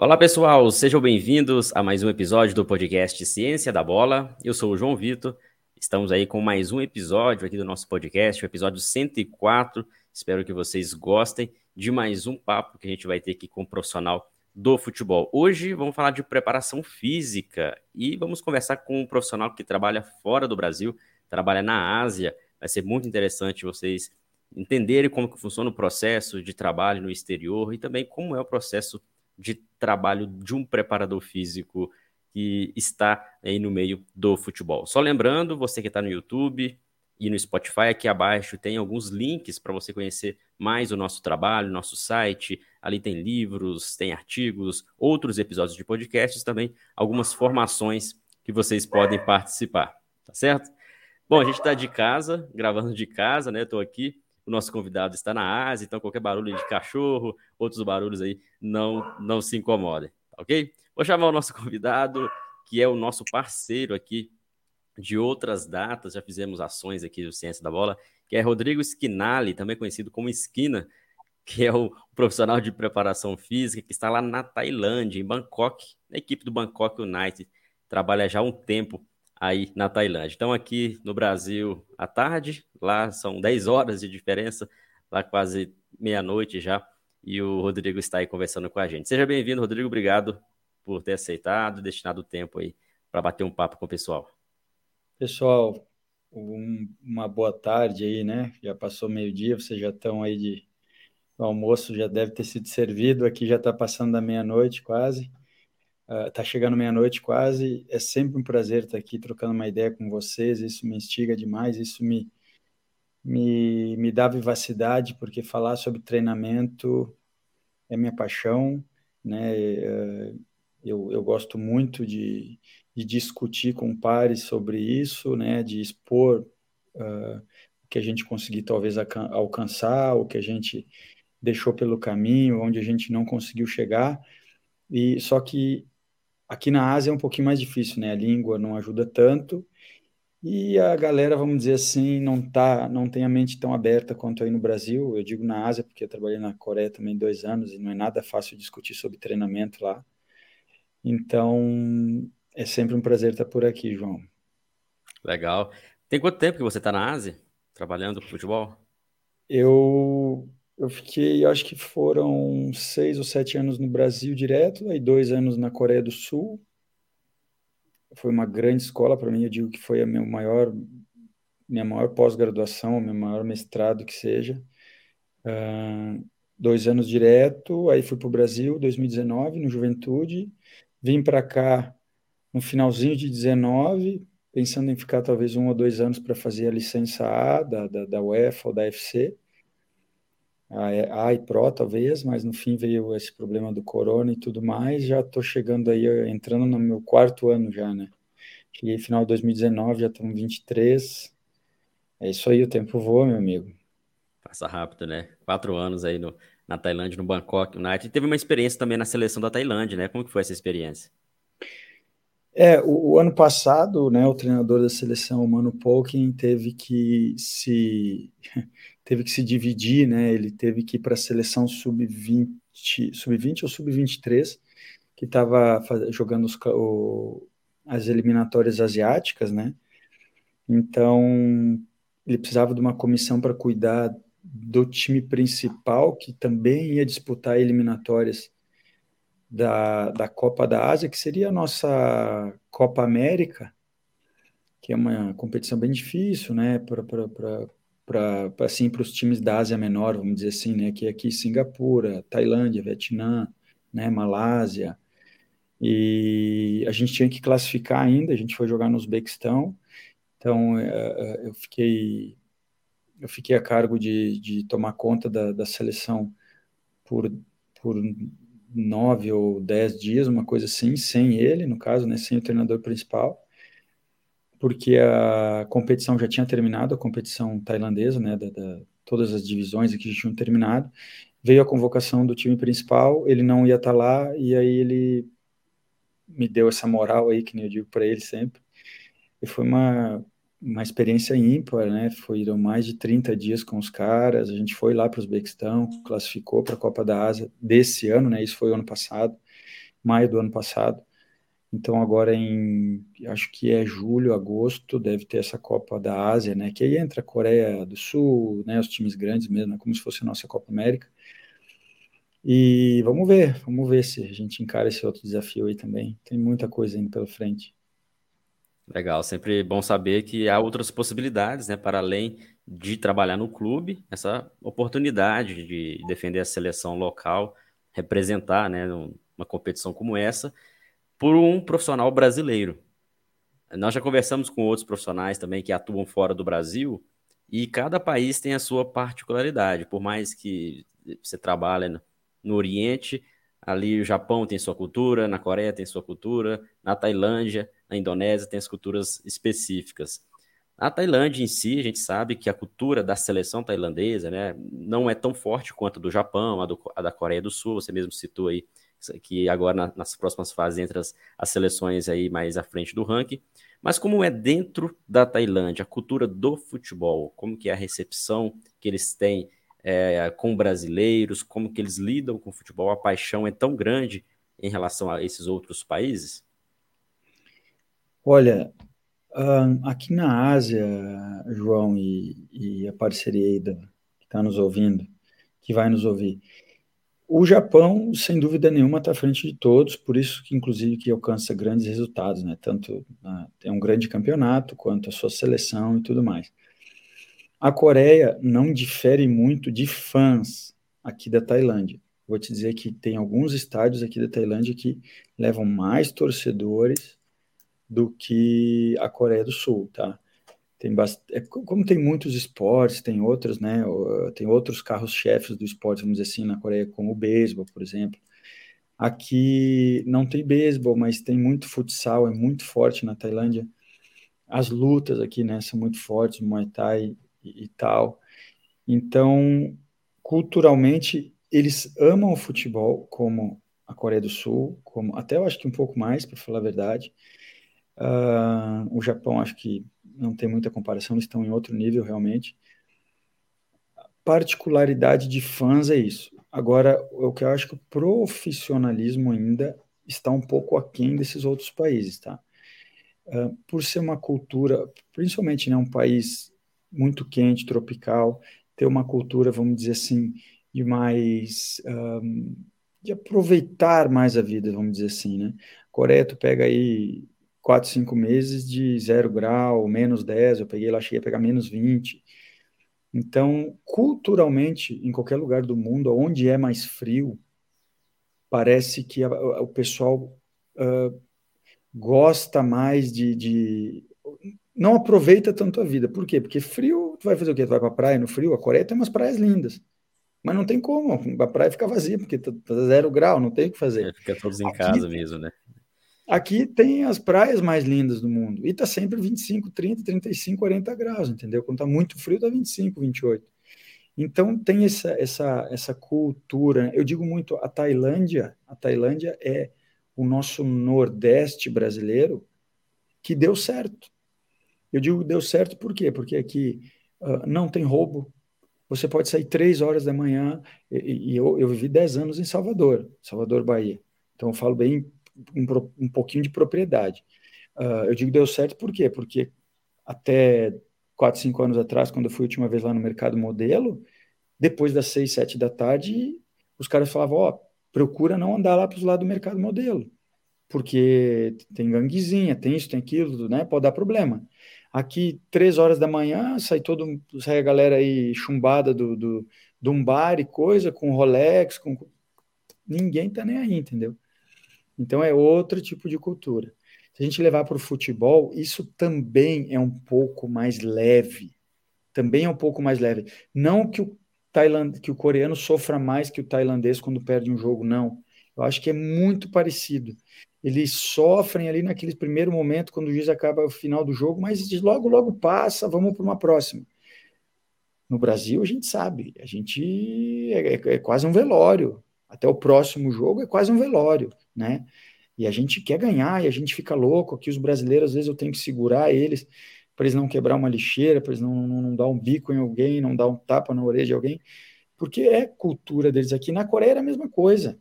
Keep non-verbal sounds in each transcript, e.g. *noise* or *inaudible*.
Olá, pessoal, sejam bem-vindos a mais um episódio do podcast Ciência da Bola. Eu sou o João Vitor. Estamos aí com mais um episódio aqui do nosso podcast, o episódio 104. Espero que vocês gostem de mais um papo que a gente vai ter aqui com um profissional do futebol. Hoje vamos falar de preparação física e vamos conversar com um profissional que trabalha fora do Brasil, trabalha na Ásia. Vai ser muito interessante vocês entenderem como que funciona o processo de trabalho no exterior e também como é o processo de trabalho de um preparador físico que está aí no meio do futebol. Só lembrando, você que está no YouTube e no Spotify, aqui abaixo tem alguns links para você conhecer mais o nosso trabalho, nosso site. Ali tem livros, tem artigos, outros episódios de podcasts também, algumas formações que vocês podem participar, tá certo? Bom, a gente está de casa, gravando de casa, né? Estou aqui o nosso convidado está na Ásia, então qualquer barulho de cachorro, outros barulhos aí, não, não se incomodem, tá ok? Vou chamar o nosso convidado, que é o nosso parceiro aqui de outras datas, já fizemos ações aqui do Ciência da Bola, que é Rodrigo Skinali, também conhecido como Esquina, que é o profissional de preparação física que está lá na Tailândia, em Bangkok, na equipe do Bangkok United, trabalha já há um tempo aí na Tailândia. Então, aqui no Brasil, à tarde, lá são 10 horas de diferença, lá quase meia-noite já, e o Rodrigo está aí conversando com a gente. Seja bem-vindo, Rodrigo, obrigado por ter aceitado, destinado o tempo aí para bater um papo com o pessoal. Pessoal, um, uma boa tarde aí, né? Já passou meio-dia, vocês já estão aí de. O almoço já deve ter sido servido, aqui já está passando da meia-noite quase. Uh, tá chegando meia-noite quase. É sempre um prazer estar aqui trocando uma ideia com vocês. Isso me instiga demais, isso me, me, me dá vivacidade, porque falar sobre treinamento é minha paixão, né? Uh, eu, eu gosto muito de, de discutir com pares sobre isso, né? De expor uh, o que a gente conseguir talvez alcançar, o que a gente deixou pelo caminho, onde a gente não conseguiu chegar. E só que Aqui na Ásia é um pouquinho mais difícil, né? A língua não ajuda tanto e a galera, vamos dizer assim, não tá, não tem a mente tão aberta quanto aí no Brasil. Eu digo na Ásia porque eu trabalhei na Coreia também dois anos e não é nada fácil discutir sobre treinamento lá. Então, é sempre um prazer estar por aqui, João. Legal. Tem quanto tempo que você está na Ásia, trabalhando com futebol? Eu eu fiquei, acho que foram seis ou sete anos no Brasil direto, aí dois anos na Coreia do Sul. Foi uma grande escola para mim, eu digo que foi a minha maior, minha maior pós-graduação, meu maior mestrado que seja. Uh, dois anos direto, aí fui para o Brasil, 2019, no Juventude. Vim para cá no finalzinho de 19, pensando em ficar talvez um ou dois anos para fazer a licença A da, da, da UEFA ou da FC a, a e Pro talvez, mas no fim veio esse problema do corona e tudo mais, já estou chegando aí, entrando no meu quarto ano já, né? Cheguei final de 2019, já estamos 23, é isso aí, o tempo voa, meu amigo. Passa rápido, né? Quatro anos aí no, na Tailândia, no Bangkok United. Teve uma experiência também na seleção da Tailândia, né? Como que foi essa experiência? É, o, o, ano passado, né, o treinador da seleção, o Mano Polkin, teve que se teve que se dividir, né? Ele teve que ir para a seleção sub-20, sub-20 ou sub-23, que estava jogando os, o, as eliminatórias asiáticas, né? Então, ele precisava de uma comissão para cuidar do time principal, que também ia disputar eliminatórias da, da Copa da Ásia, que seria a nossa Copa América, que é uma competição bem difícil, né, para para assim os times da Ásia Menor, vamos dizer assim, né, que é aqui Singapura, Tailândia, Vietnã, né, Malásia. E a gente tinha que classificar ainda, a gente foi jogar no Uzbequistão. Então é, é, eu fiquei eu fiquei a cargo de, de tomar conta da, da seleção por, por nove ou dez dias, uma coisa assim, sem ele, no caso, né, sem o treinador principal porque a competição já tinha terminado, a competição tailandesa, né, da, da, todas as divisões aqui já tinham terminado, veio a convocação do time principal, ele não ia estar tá lá, e aí ele me deu essa moral aí, que nem eu digo para ele sempre, e foi uma, uma experiência ímpar, né, foram mais de 30 dias com os caras, a gente foi lá para o Uzbequistão, classificou para a Copa da Ásia desse ano, né, isso foi o ano passado, maio do ano passado. Então agora em acho que é julho, agosto, deve ter essa Copa da Ásia, né? Que aí entra a Coreia do Sul, né? Os times grandes mesmo, né? como se fosse a nossa Copa América. E vamos ver, vamos ver se a gente encara esse outro desafio aí também. Tem muita coisa indo pela frente. Legal, sempre bom saber que há outras possibilidades, né, para além de trabalhar no clube, essa oportunidade de defender a seleção local, representar, né, uma competição como essa, por um profissional brasileiro. Nós já conversamos com outros profissionais também que atuam fora do Brasil e cada país tem a sua particularidade. Por mais que você trabalhe no Oriente, ali o Japão tem sua cultura, na Coreia tem sua cultura, na Tailândia, na Indonésia tem as culturas específicas. Na Tailândia em si, a gente sabe que a cultura da seleção tailandesa né, não é tão forte quanto a do Japão, a, do, a da Coreia do Sul, você mesmo citou aí que agora na, nas próximas fases entre as, as seleções aí mais à frente do ranking. Mas como é dentro da Tailândia a cultura do futebol, como que é a recepção que eles têm é, com brasileiros, como que eles lidam com o futebol, a paixão é tão grande em relação a esses outros países? Olha, aqui na Ásia, João, e, e a parceria aí que está nos ouvindo, que vai nos ouvir, o Japão, sem dúvida nenhuma, está à frente de todos, por isso que, inclusive, que alcança grandes resultados, né? Tanto tem um grande campeonato, quanto a sua seleção e tudo mais. A Coreia não difere muito de fãs aqui da Tailândia. Vou te dizer que tem alguns estádios aqui da Tailândia que levam mais torcedores do que a Coreia do Sul, tá? Tem bast... é, como tem muitos esportes, tem outros, né? Tem outros carros-chefes do esporte, vamos dizer assim, na Coreia, como o beisebol, por exemplo. Aqui não tem beisebol, mas tem muito futsal, é muito forte na Tailândia. As lutas aqui, né, são muito fortes, Muay Thai e, e tal. Então, culturalmente, eles amam o futebol, como a Coreia do Sul, como até eu acho que um pouco mais, para falar a verdade. Uh, o Japão, acho que não tem muita comparação, eles estão em outro nível realmente. Particularidade de fãs é isso. Agora, o que eu acho que o profissionalismo ainda está um pouco aquém desses outros países, tá? Uh, por ser uma cultura, principalmente né, um país muito quente, tropical, ter uma cultura, vamos dizer assim, de mais. Um, de aproveitar mais a vida, vamos dizer assim, né? Coreia, tu pega aí quatro, cinco meses de zero grau, menos 10, eu peguei lá, cheguei a pegar menos 20. Então, culturalmente, em qualquer lugar do mundo, onde é mais frio, parece que a, a, o pessoal uh, gosta mais de, de, Não aproveita tanto a vida. Por quê? Porque frio, tu vai fazer o quê? Tu vai pra praia no frio? A Coreia tem umas praias lindas. Mas não tem como, a praia fica vazia, porque tá, tá zero grau, não tem o que fazer. É, fica todos em Aqui, casa mesmo, né? Aqui tem as praias mais lindas do mundo. E tá sempre 25, 30, 35, 40 graus, entendeu? Quando tá muito frio, tá 25, 28. Então tem essa, essa, essa cultura. Né? Eu digo muito, a Tailândia, a Tailândia é o nosso Nordeste brasileiro que deu certo. Eu digo deu certo por quê? Porque aqui uh, não tem roubo. Você pode sair três horas da manhã, e, e eu, eu vivi dez anos em Salvador, Salvador, Bahia. Então eu falo bem um, um pouquinho de propriedade. Uh, eu digo deu certo por quê? Porque até 4, 5 anos atrás, quando eu fui a última vez lá no mercado modelo, depois das 6, 7 da tarde, os caras falavam, ó, oh, procura não andar lá para os lados do mercado modelo, porque tem ganguezinha, tem isso, tem aquilo, né, pode dar problema. Aqui, três horas da manhã, sai todo, sai a galera aí chumbada do, do, de um bar e coisa, com Rolex, com... Ninguém tá nem aí, entendeu? Então é outro tipo de cultura. Se a gente levar para o futebol, isso também é um pouco mais leve. Também é um pouco mais leve. Não que o, Tailand, que o coreano sofra mais que o tailandês quando perde um jogo, não. Eu acho que é muito parecido. Eles sofrem ali naquele primeiro momento, quando o juiz acaba o final do jogo, mas logo, logo passa, vamos para uma próxima. No Brasil, a gente sabe, a gente é, é, é quase um velório. Até o próximo jogo é quase um velório né? E a gente quer ganhar e a gente fica louco. Aqui os brasileiros, às vezes, eu tenho que segurar eles para eles não quebrar uma lixeira, para eles não, não, não, dar um bico em alguém, não dar um tapa na orelha de alguém, porque é cultura deles aqui. Na Coreia era a mesma coisa.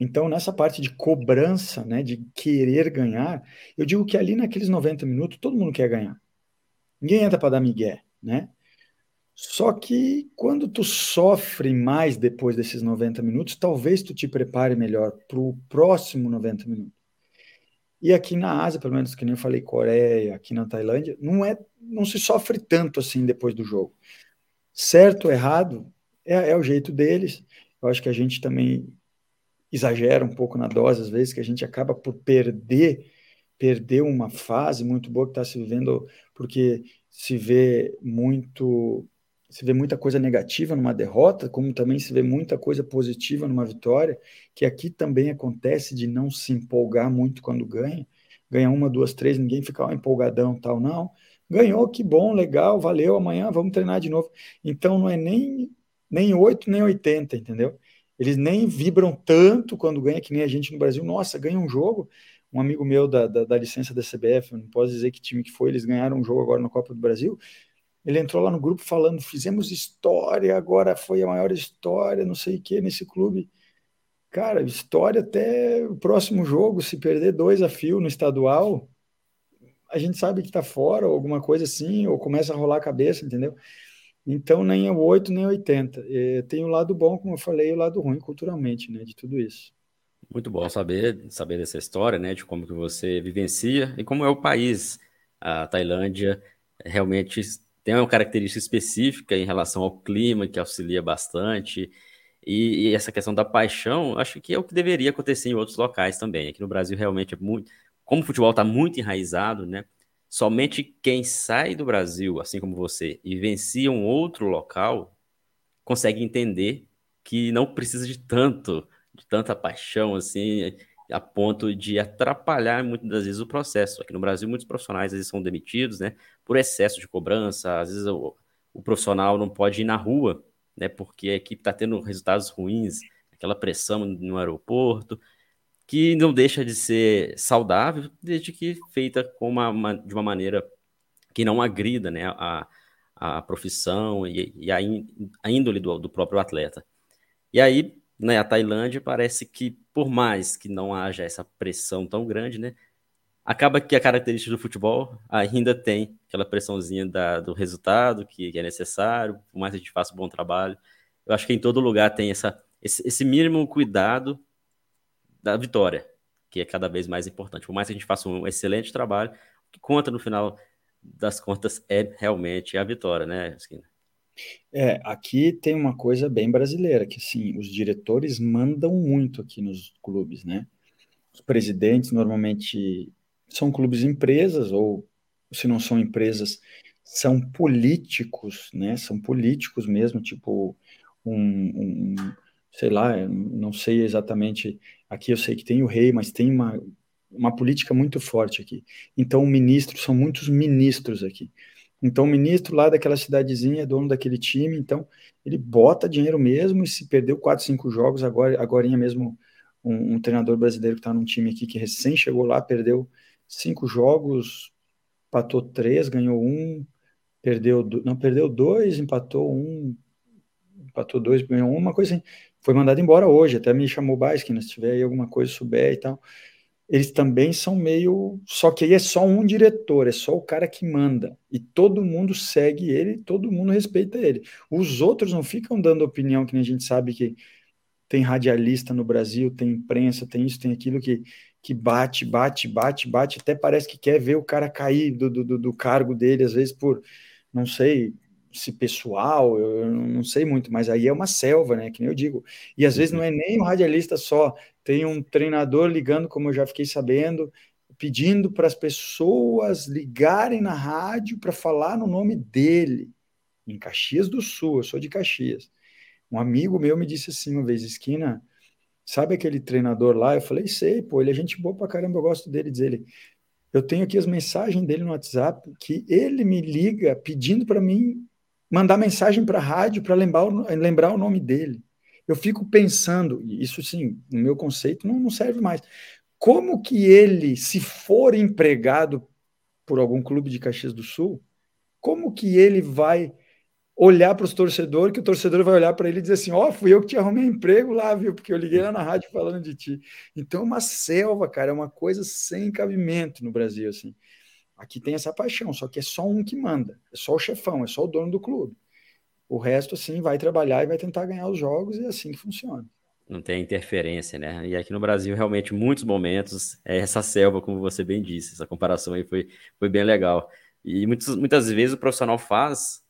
Então, nessa parte de cobrança, né, de querer ganhar, eu digo que ali naqueles 90 minutos todo mundo quer ganhar. Ninguém entra para dar migué, né? Só que quando tu sofre mais depois desses 90 minutos, talvez tu te prepare melhor para o próximo 90 minutos. E aqui na Ásia, pelo menos que nem eu falei, Coreia, aqui na Tailândia, não é, não se sofre tanto assim depois do jogo. Certo ou errado, é, é o jeito deles. Eu acho que a gente também exagera um pouco na dose, às vezes, que a gente acaba por perder perder uma fase muito boa que está se vivendo, porque se vê muito se vê muita coisa negativa numa derrota, como também se vê muita coisa positiva numa vitória, que aqui também acontece de não se empolgar muito quando ganha, ganha uma, duas, três, ninguém fica empolgadão tal, não. Ganhou, que bom, legal, valeu, amanhã vamos treinar de novo. Então não é nem nem 8, nem 80, entendeu? Eles nem vibram tanto quando ganha, que nem a gente no Brasil. Nossa, ganha um jogo. Um amigo meu da, da, da licença da CBF, não posso dizer que time que foi, eles ganharam um jogo agora na Copa do Brasil. Ele entrou lá no grupo falando: fizemos história, agora foi a maior história, não sei o que, nesse clube. Cara, história até o próximo jogo, se perder dois a fio no estadual, a gente sabe que tá fora, ou alguma coisa assim, ou começa a rolar a cabeça, entendeu? Então, nem o 8, nem é 80. É, tem o lado bom, como eu falei, e o lado ruim culturalmente, né, de tudo isso. Muito bom saber, saber dessa história, né, de como que você vivencia e como é o país. A Tailândia realmente tem uma característica específica em relação ao clima, que auxilia bastante. E, e, essa questão da paixão, acho que é o que deveria acontecer em outros locais também. Aqui no Brasil, realmente é muito. Como o futebol está muito enraizado, né? Somente quem sai do Brasil, assim como você, e vencia um outro local, consegue entender que não precisa de tanto, de tanta paixão, assim, a ponto de atrapalhar muitas das vezes o processo. Aqui no Brasil, muitos profissionais às vezes são demitidos, né, por excesso de cobrança, às vezes o, o profissional não pode ir na rua, né, porque a equipe está tendo resultados ruins, aquela pressão no aeroporto, que não deixa de ser saudável, desde que feita com uma, uma de uma maneira que não agrida, né, a, a profissão e, e a, in, a índole do, do próprio atleta. E aí, né, a Tailândia parece que, por mais que não haja essa pressão tão grande, né, acaba que a característica do futebol ainda tem aquela pressãozinha da, do resultado que, que, é necessário, por mais que a gente faça um bom trabalho. Eu acho que em todo lugar tem essa, esse, esse mínimo cuidado da vitória, que é cada vez mais importante. Por mais que a gente faça um excelente trabalho, o que conta no final das contas é realmente a vitória, né, Esquina? É, aqui tem uma coisa bem brasileira, que assim, os diretores mandam muito aqui nos clubes, né? Os presidentes normalmente são clubes empresas, ou se não são empresas, são políticos, né? São políticos mesmo, tipo um, um sei lá, não sei exatamente, aqui eu sei que tem o rei, mas tem uma, uma política muito forte aqui. Então, ministros, são muitos ministros aqui. Então, o ministro lá daquela cidadezinha é dono daquele time, então ele bota dinheiro mesmo e se perdeu quatro, cinco jogos, agora, agora mesmo um, um treinador brasileiro que está num time aqui que recém chegou lá, perdeu cinco jogos, empatou três, ganhou um, perdeu, não, perdeu dois, empatou um, empatou dois, ganhou um, uma coisa assim. Foi mandado embora hoje, até me chamou que se tiver aí alguma coisa, souber e tal eles também são meio. Só que aí é só um diretor, é só o cara que manda. E todo mundo segue ele, todo mundo respeita ele. Os outros não ficam dando opinião, que nem a gente sabe que tem radialista no Brasil, tem imprensa, tem isso, tem aquilo que, que bate, bate, bate, bate, até parece que quer ver o cara cair do, do, do cargo dele, às vezes por, não sei, se pessoal, eu não sei muito, mas aí é uma selva, né? Que nem eu digo. E às vezes não é nem o radialista só, tem um treinador ligando, como eu já fiquei sabendo, pedindo para as pessoas ligarem na rádio para falar no nome dele, em Caxias do Sul, eu sou de Caxias. Um amigo meu me disse assim uma vez, esquina, sabe aquele treinador lá? Eu falei, sei, pô, ele é gente boa pra caramba, eu gosto dele, diz ele. Eu tenho aqui as mensagens dele no WhatsApp que ele me liga pedindo para mim mandar mensagem para a rádio para lembrar, lembrar o nome dele. Eu fico pensando, isso sim, no meu conceito não, não serve mais. Como que ele, se for empregado por algum clube de Caxias do Sul, como que ele vai olhar para os torcedores, que o torcedor vai olhar para ele e dizer assim: Ó, oh, fui eu que te arrumei emprego lá, viu? Porque eu liguei lá na rádio falando de ti. Então é uma selva, cara, é uma coisa sem cabimento no Brasil, assim. Aqui tem essa paixão, só que é só um que manda, é só o chefão, é só o dono do clube. O resto, assim, vai trabalhar e vai tentar ganhar os jogos, e é assim que funciona. Não tem interferência, né? E aqui no Brasil, realmente, muitos momentos, é essa selva, como você bem disse, essa comparação aí foi, foi bem legal. E muitas, muitas vezes o profissional faz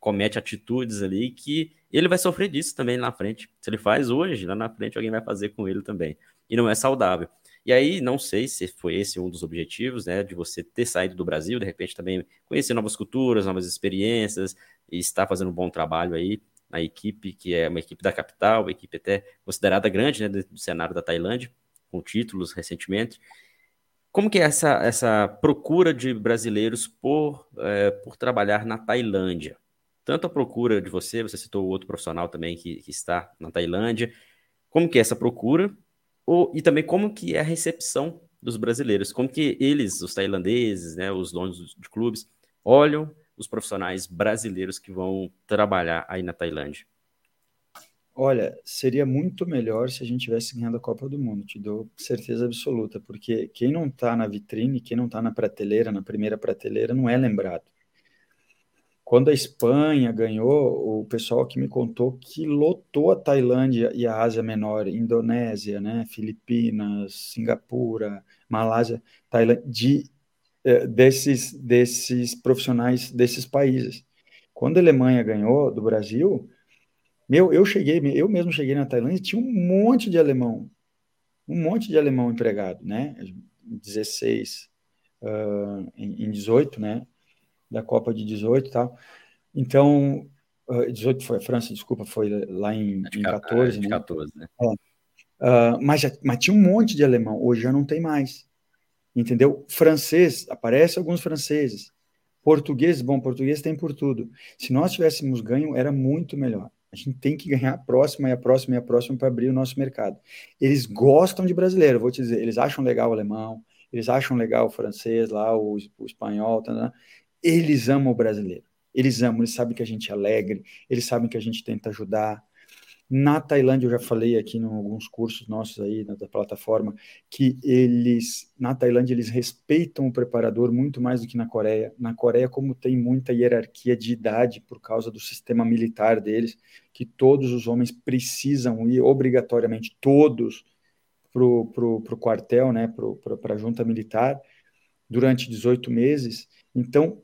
comete atitudes ali que ele vai sofrer disso também na frente. Se ele faz hoje, lá na frente alguém vai fazer com ele também. E não é saudável. E aí, não sei se foi esse um dos objetivos, né, de você ter saído do Brasil, de repente também conhecer novas culturas, novas experiências, e estar fazendo um bom trabalho aí na equipe, que é uma equipe da capital, uma equipe até considerada grande, né, do cenário da Tailândia, com títulos recentemente. Como que é essa, essa procura de brasileiros por, é, por trabalhar na Tailândia? Tanto a procura de você, você citou outro profissional também que, que está na Tailândia, como que é essa procura? E também como que é a recepção dos brasileiros? Como que eles, os tailandeses, né, os donos de clubes, olham os profissionais brasileiros que vão trabalhar aí na Tailândia? Olha, seria muito melhor se a gente tivesse ganhado a Copa do Mundo, te dou certeza absoluta, porque quem não está na vitrine, quem não está na prateleira, na primeira prateleira, não é lembrado. Quando a Espanha ganhou, o pessoal que me contou que lotou a Tailândia e a Ásia Menor, Indonésia, né, Filipinas, Singapura, Malásia, Tailândia, de, eh, desses, desses profissionais desses países. Quando a Alemanha ganhou do Brasil, meu, eu cheguei, eu mesmo cheguei na Tailândia e tinha um monte de alemão, um monte de alemão empregado, né? 16, uh, em, em 18, né? Da Copa de 18 e tal. Então, uh, 18 foi a França, desculpa, foi lá em, em 14, né? 14, né? É. Uh, mas, já, mas tinha um monte de alemão, hoje já não tem mais. Entendeu? Francês, aparece alguns franceses. Português, bom, português tem por tudo. Se nós tivéssemos ganho, era muito melhor. A gente tem que ganhar a próxima e a próxima e a próxima para abrir o nosso mercado. Eles gostam de brasileiro, vou te dizer, eles acham legal o alemão, eles acham legal o francês lá, o, o espanhol, tá, tá, eles amam o brasileiro. Eles amam, eles sabem que a gente é alegre, eles sabem que a gente tenta ajudar, na Tailândia, eu já falei aqui em alguns cursos nossos aí na, da plataforma, que eles, na Tailândia, eles respeitam o preparador muito mais do que na Coreia. Na Coreia, como tem muita hierarquia de idade por causa do sistema militar deles, que todos os homens precisam ir obrigatoriamente, todos, para o quartel, né, para a junta militar, durante 18 meses. Então,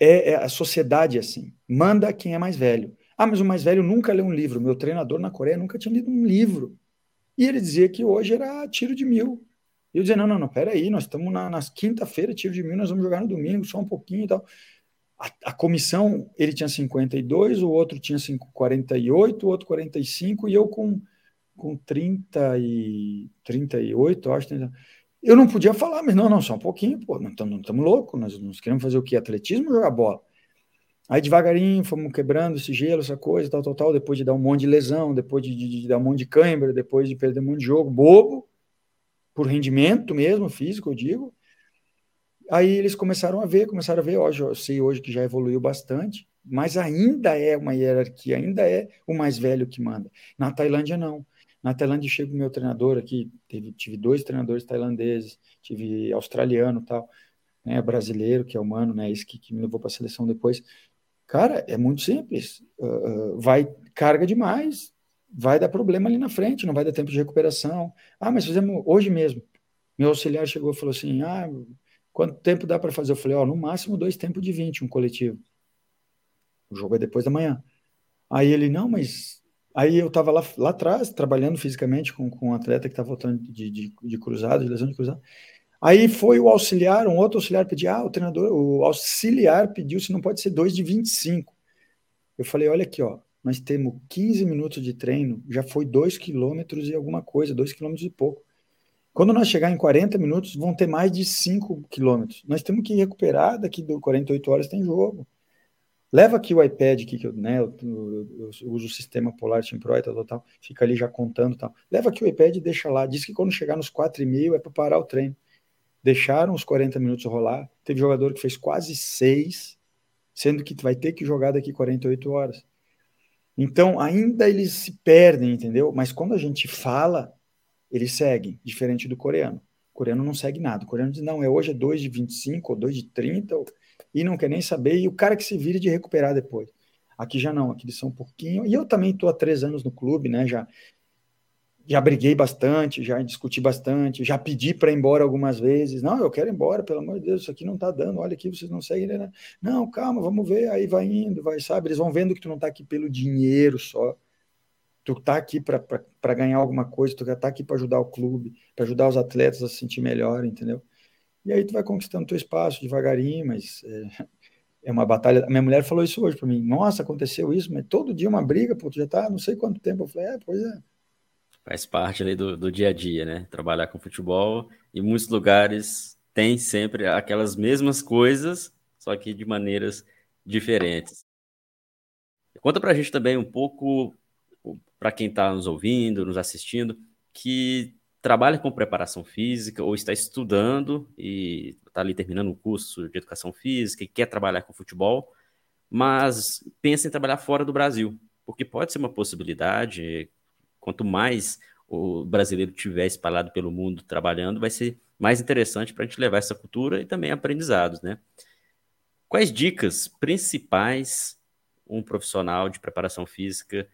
é, é a sociedade assim, manda quem é mais velho. Ah, mas o mais velho nunca leu um livro. Meu treinador na Coreia nunca tinha lido um livro. E ele dizia que hoje era tiro de mil. E eu dizia, não, não, não, peraí, nós estamos na, quinta-feira, tiro de mil, nós vamos jogar no domingo, só um pouquinho e tal. A, a, comissão, ele tinha 52, o outro tinha 5, 48, o outro 45, e eu com, com 30 e 38, acho. Eu não podia falar, mas não, não, só um pouquinho, pô, não estamos loucos, nós, nós queremos fazer o quê? Atletismo ou jogar bola? Aí devagarinho fomos quebrando esse gelo, essa coisa, tal, tal, tal, depois de dar um monte de lesão, depois de, de, de dar um monte de cãibra, depois de perder um monte de jogo, bobo, por rendimento mesmo, físico, eu digo. Aí eles começaram a ver, começaram a ver, hoje eu sei hoje que já evoluiu bastante, mas ainda é uma hierarquia, ainda é o mais velho que manda. Na Tailândia, não. Na Tailândia chega o meu treinador aqui, teve, tive dois treinadores tailandeses, tive australiano tal, né, brasileiro, que é humano, né, esse que, que me levou para a seleção depois. Cara, é muito simples. Uh, vai carga demais, vai dar problema ali na frente, não vai dar tempo de recuperação. Ah, mas fizemos hoje mesmo. Meu auxiliar chegou e falou assim: Ah, quanto tempo dá para fazer? Eu falei: Ó, no máximo dois tempos de 20, um coletivo. O jogo é depois da manhã. Aí ele: Não, mas. Aí eu estava lá, lá atrás, trabalhando fisicamente com, com um atleta que estava voltando de, de, de cruzado, de lesão de cruzado. Aí foi o auxiliar, um outro auxiliar pediu, ah, o treinador, o auxiliar pediu se não pode ser 2 de 25. Eu falei, olha aqui, ó, nós temos 15 minutos de treino, já foi 2 quilômetros e alguma coisa, 2 quilômetros e pouco. Quando nós chegar em 40 minutos, vão ter mais de 5 quilômetros. Nós temos que recuperar, daqui do 48 horas tem jogo. Leva aqui o iPad, que eu, né, eu, eu, eu uso o sistema Polar Team Pro e tal, tal, fica ali já contando tal. Leva aqui o iPad e deixa lá. Diz que quando chegar nos 4,5 é para parar o treino deixaram os 40 minutos rolar. Teve jogador que fez quase seis, sendo que vai ter que jogar daqui 48 horas. Então, ainda eles se perdem, entendeu? Mas quando a gente fala, eles seguem, diferente do coreano. O coreano não segue nada. O coreano diz, não, é hoje é 2 de 25 ou 2 de 30, e não quer nem saber, e o cara que se vira de recuperar depois. Aqui já não, aqui eles são um pouquinho. E eu também estou há três anos no clube, né? Já já briguei bastante, já discuti bastante, já pedi para ir embora algumas vezes. Não, eu quero ir embora, pelo amor de Deus, isso aqui não está dando. Olha aqui, vocês não seguem. Né? Não, calma, vamos ver. Aí vai indo, vai, sabe? Eles vão vendo que tu não está aqui pelo dinheiro só. Tu está aqui para ganhar alguma coisa, tu está aqui para ajudar o clube, para ajudar os atletas a se sentir melhor, entendeu? E aí tu vai conquistando teu espaço devagarinho, mas é, é uma batalha. Minha mulher falou isso hoje para mim. Nossa, aconteceu isso, mas todo dia uma briga, pô, tu já tá não sei quanto tempo. Eu falei, é, pois é Faz parte ali do, do dia a dia, né? Trabalhar com futebol. Em muitos lugares tem sempre aquelas mesmas coisas, só que de maneiras diferentes. Conta pra gente também um pouco, para quem está nos ouvindo, nos assistindo, que trabalha com preparação física ou está estudando e está ali terminando um curso de educação física e quer trabalhar com futebol, mas pensa em trabalhar fora do Brasil, porque pode ser uma possibilidade, Quanto mais o brasileiro tiver espalhado pelo mundo trabalhando, vai ser mais interessante para a gente levar essa cultura e também aprendizados, né? Quais dicas principais um profissional de preparação física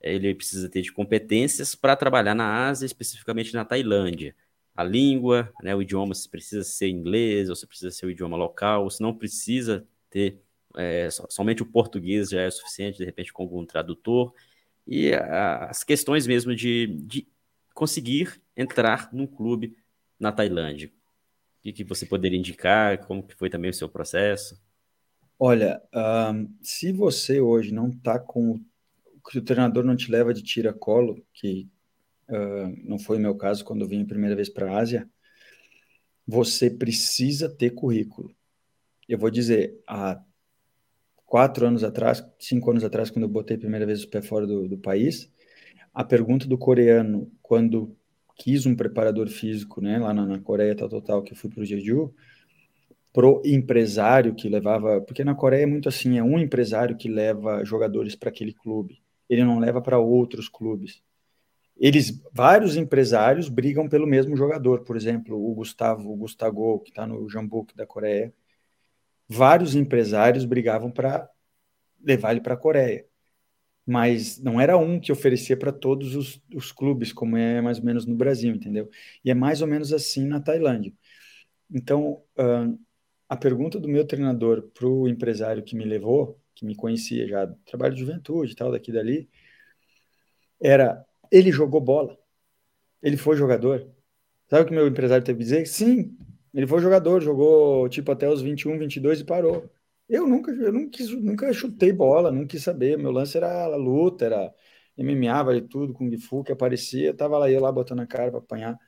ele precisa ter de competências para trabalhar na Ásia, especificamente na Tailândia? A língua, né, o idioma, se precisa ser inglês ou se precisa ser o idioma local, ou se não precisa ter é, somente o português já é suficiente, de repente com algum tradutor e as questões mesmo de, de conseguir entrar num clube na Tailândia. O que, que você poderia indicar? Como que foi também o seu processo? Olha, um, se você hoje não está com que o treinador não te leva de tira-colo, que uh, não foi o meu caso quando eu vim a primeira vez para a Ásia, você precisa ter currículo. Eu vou dizer, há quatro anos atrás, cinco anos atrás, quando eu botei a primeira vez o pé fora do, do país, a pergunta do coreano, quando quis um preparador físico, né, lá na, na Coreia, tal, tal, tal, que eu fui para o Jeju, pro empresário que levava, porque na Coreia é muito assim, é um empresário que leva jogadores para aquele clube, ele não leva para outros clubes. Eles, vários empresários brigam pelo mesmo jogador, por exemplo, o Gustavo, o Gustavo, que está no Jambuk da Coreia, vários empresários brigavam para levar ele para a Coreia. Mas não era um que oferecia para todos os, os, clubes, como é mais ou menos no Brasil, entendeu? E é mais ou menos assim na Tailândia. Então, uh, a pergunta do meu treinador para o empresário que me levou, que me conhecia já do trabalho de juventude e tal, daqui dali, era: ele jogou bola? Ele foi jogador? Sabe o que meu empresário teve que dizer? Sim, ele foi jogador, jogou tipo até os 21, 22 e parou. Eu nunca, eu nunca, quis, nunca chutei bola, nunca quis saber. Meu lance era luta, era MMA, vale tudo, Kung Fu que aparecia, tava lá eu lá botando a cara para apanhar.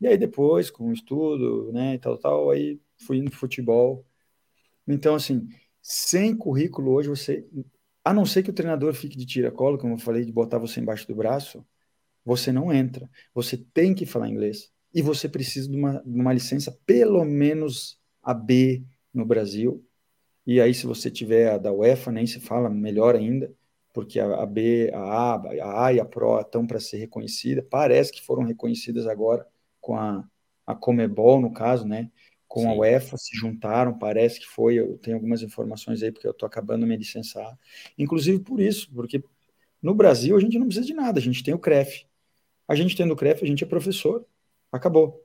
E aí depois, com o estudo, né, e tal, tal, aí fui pro futebol. Então, assim, sem currículo hoje você, a não ser que o treinador fique de tira-colo, como eu falei, de botar você embaixo do braço, você não entra. Você tem que falar inglês e você precisa de uma, de uma licença pelo menos a B no Brasil. E aí, se você tiver a da UEFA, nem se fala, melhor ainda, porque a, a B, a A, a A e a Pro estão para ser reconhecidas. Parece que foram reconhecidas agora com a, a Comebol, no caso, né? Com Sim. a UEFA, se juntaram, parece que foi. Eu tenho algumas informações aí, porque eu estou acabando me licenciar. Inclusive por isso, porque no Brasil a gente não precisa de nada, a gente tem o CREF. A gente tendo o CREF, a gente é professor acabou.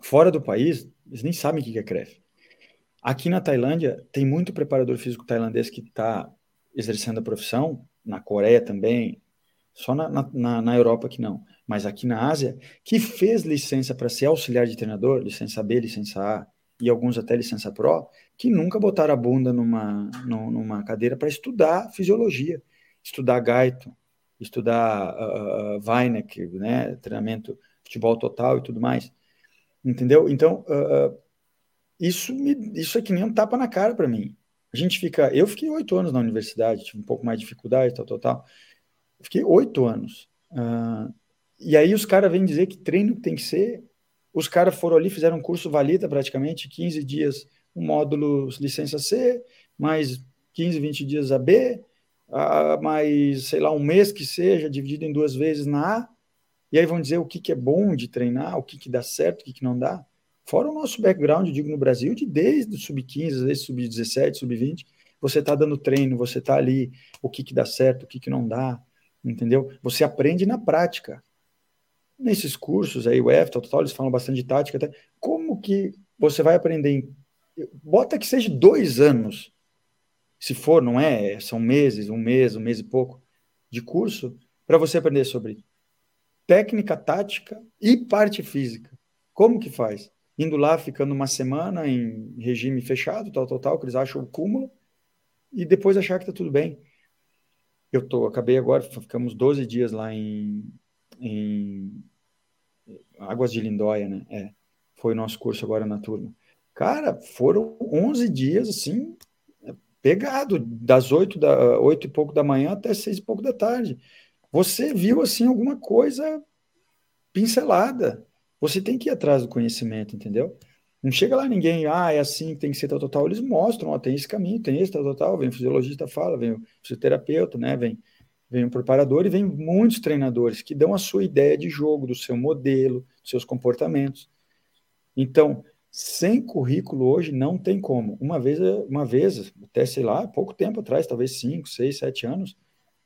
Fora do país, eles nem sabem o que é CREF. Aqui na Tailândia, tem muito preparador físico tailandês que está exercendo a profissão, na Coreia também, só na, na, na, Europa que não, mas aqui na Ásia, que fez licença para ser auxiliar de treinador, licença B, licença A, e alguns até licença Pro, que nunca botaram a bunda numa, numa cadeira para estudar fisiologia, estudar Gaito, estudar uh, uh, Weineck, né, treinamento futebol total e tudo mais. Entendeu? Então, uh, isso, me, isso é que nem um tapa na cara para mim. A gente fica. Eu fiquei oito anos na universidade, tive um pouco mais de dificuldade, tal, tal, tal. fiquei oito anos. Uh, e aí os caras vêm dizer que treino tem que ser. Os caras foram ali, fizeram um curso valida praticamente, 15 dias, um módulo licença C, mais 15, 20 dias a B, a, mais, sei lá, um mês que seja, dividido em duas vezes na A, e aí vão dizer o que, que é bom de treinar, o que, que dá certo, o que, que não dá. Fora o nosso background, digo, no Brasil, de desde o sub-15, às vezes sub-17, sub-20, você está dando treino, você está ali, o que, que dá certo, o que, que não dá, entendeu? Você aprende na prática. Nesses cursos aí, o EFTA, eles falam bastante de tática, até, como que você vai aprender em, bota que seja dois anos, se for, não é, são meses, um mês, um mês e pouco, de curso, para você aprender sobre técnica, tática e parte física. Como que faz? Indo lá, ficando uma semana em regime fechado, tal, tal, tal, que eles acham o cúmulo, e depois achar que está tudo bem. Eu tô, acabei agora, ficamos 12 dias lá em, em Águas de Lindóia, né? É, foi o nosso curso agora na turma. Cara, foram 11 dias, assim, pegado, das 8, da, 8 e pouco da manhã até 6 e pouco da tarde. Você viu, assim, alguma coisa pincelada. Você tem que ir atrás do conhecimento, entendeu? Não chega lá ninguém, ah, é assim, tem que ser tal, tal, tal. Eles mostram, ó, tem esse caminho, tem esse, tal, tal, tal. Vem o fisiologista, fala, vem o fisioterapeuta, né? Vem, vem o preparador e vem muitos treinadores que dão a sua ideia de jogo, do seu modelo, dos seus comportamentos. Então, sem currículo hoje não tem como. Uma vez, uma vez, até sei lá, pouco tempo atrás, talvez cinco, seis, sete anos,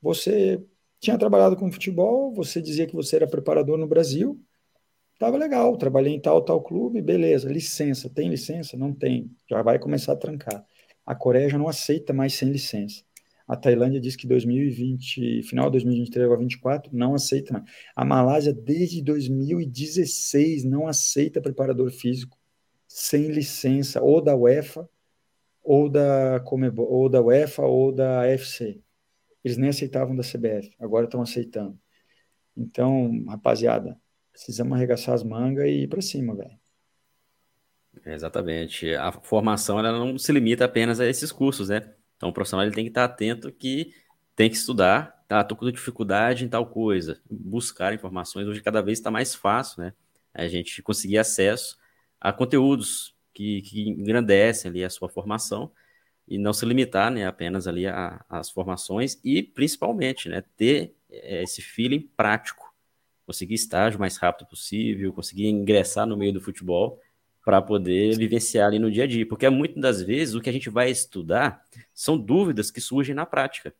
você tinha trabalhado com futebol, você dizia que você era preparador no Brasil, Tava legal, trabalhei em tal, tal clube, beleza, licença, tem licença? Não tem, já vai começar a trancar. A Coreia já não aceita mais sem licença. A Tailândia diz que 2020, final de 2023 agora 24, não aceita mais. A Malásia, desde 2016, não aceita preparador físico sem licença, ou da UEFA, ou da, Comebol, ou da UEFA, ou da AFC. Eles nem aceitavam da CBF, agora estão aceitando. Então, rapaziada, Precisamos arregaçar as mangas e ir para cima, velho. Exatamente. A formação ela não se limita apenas a esses cursos, né? Então o profissional ele tem que estar atento que tem que estudar, tá? Tô com dificuldade em tal coisa, buscar informações. Hoje cada vez está mais fácil, né? A gente conseguir acesso a conteúdos que, que engrandecem ali a sua formação e não se limitar, né, apenas ali às formações e principalmente, né, ter eh, esse feeling prático conseguir estágio o mais rápido possível, conseguir ingressar no meio do futebol para poder vivenciar ali no dia a dia. Porque muitas das vezes o que a gente vai estudar são dúvidas que surgem na prática.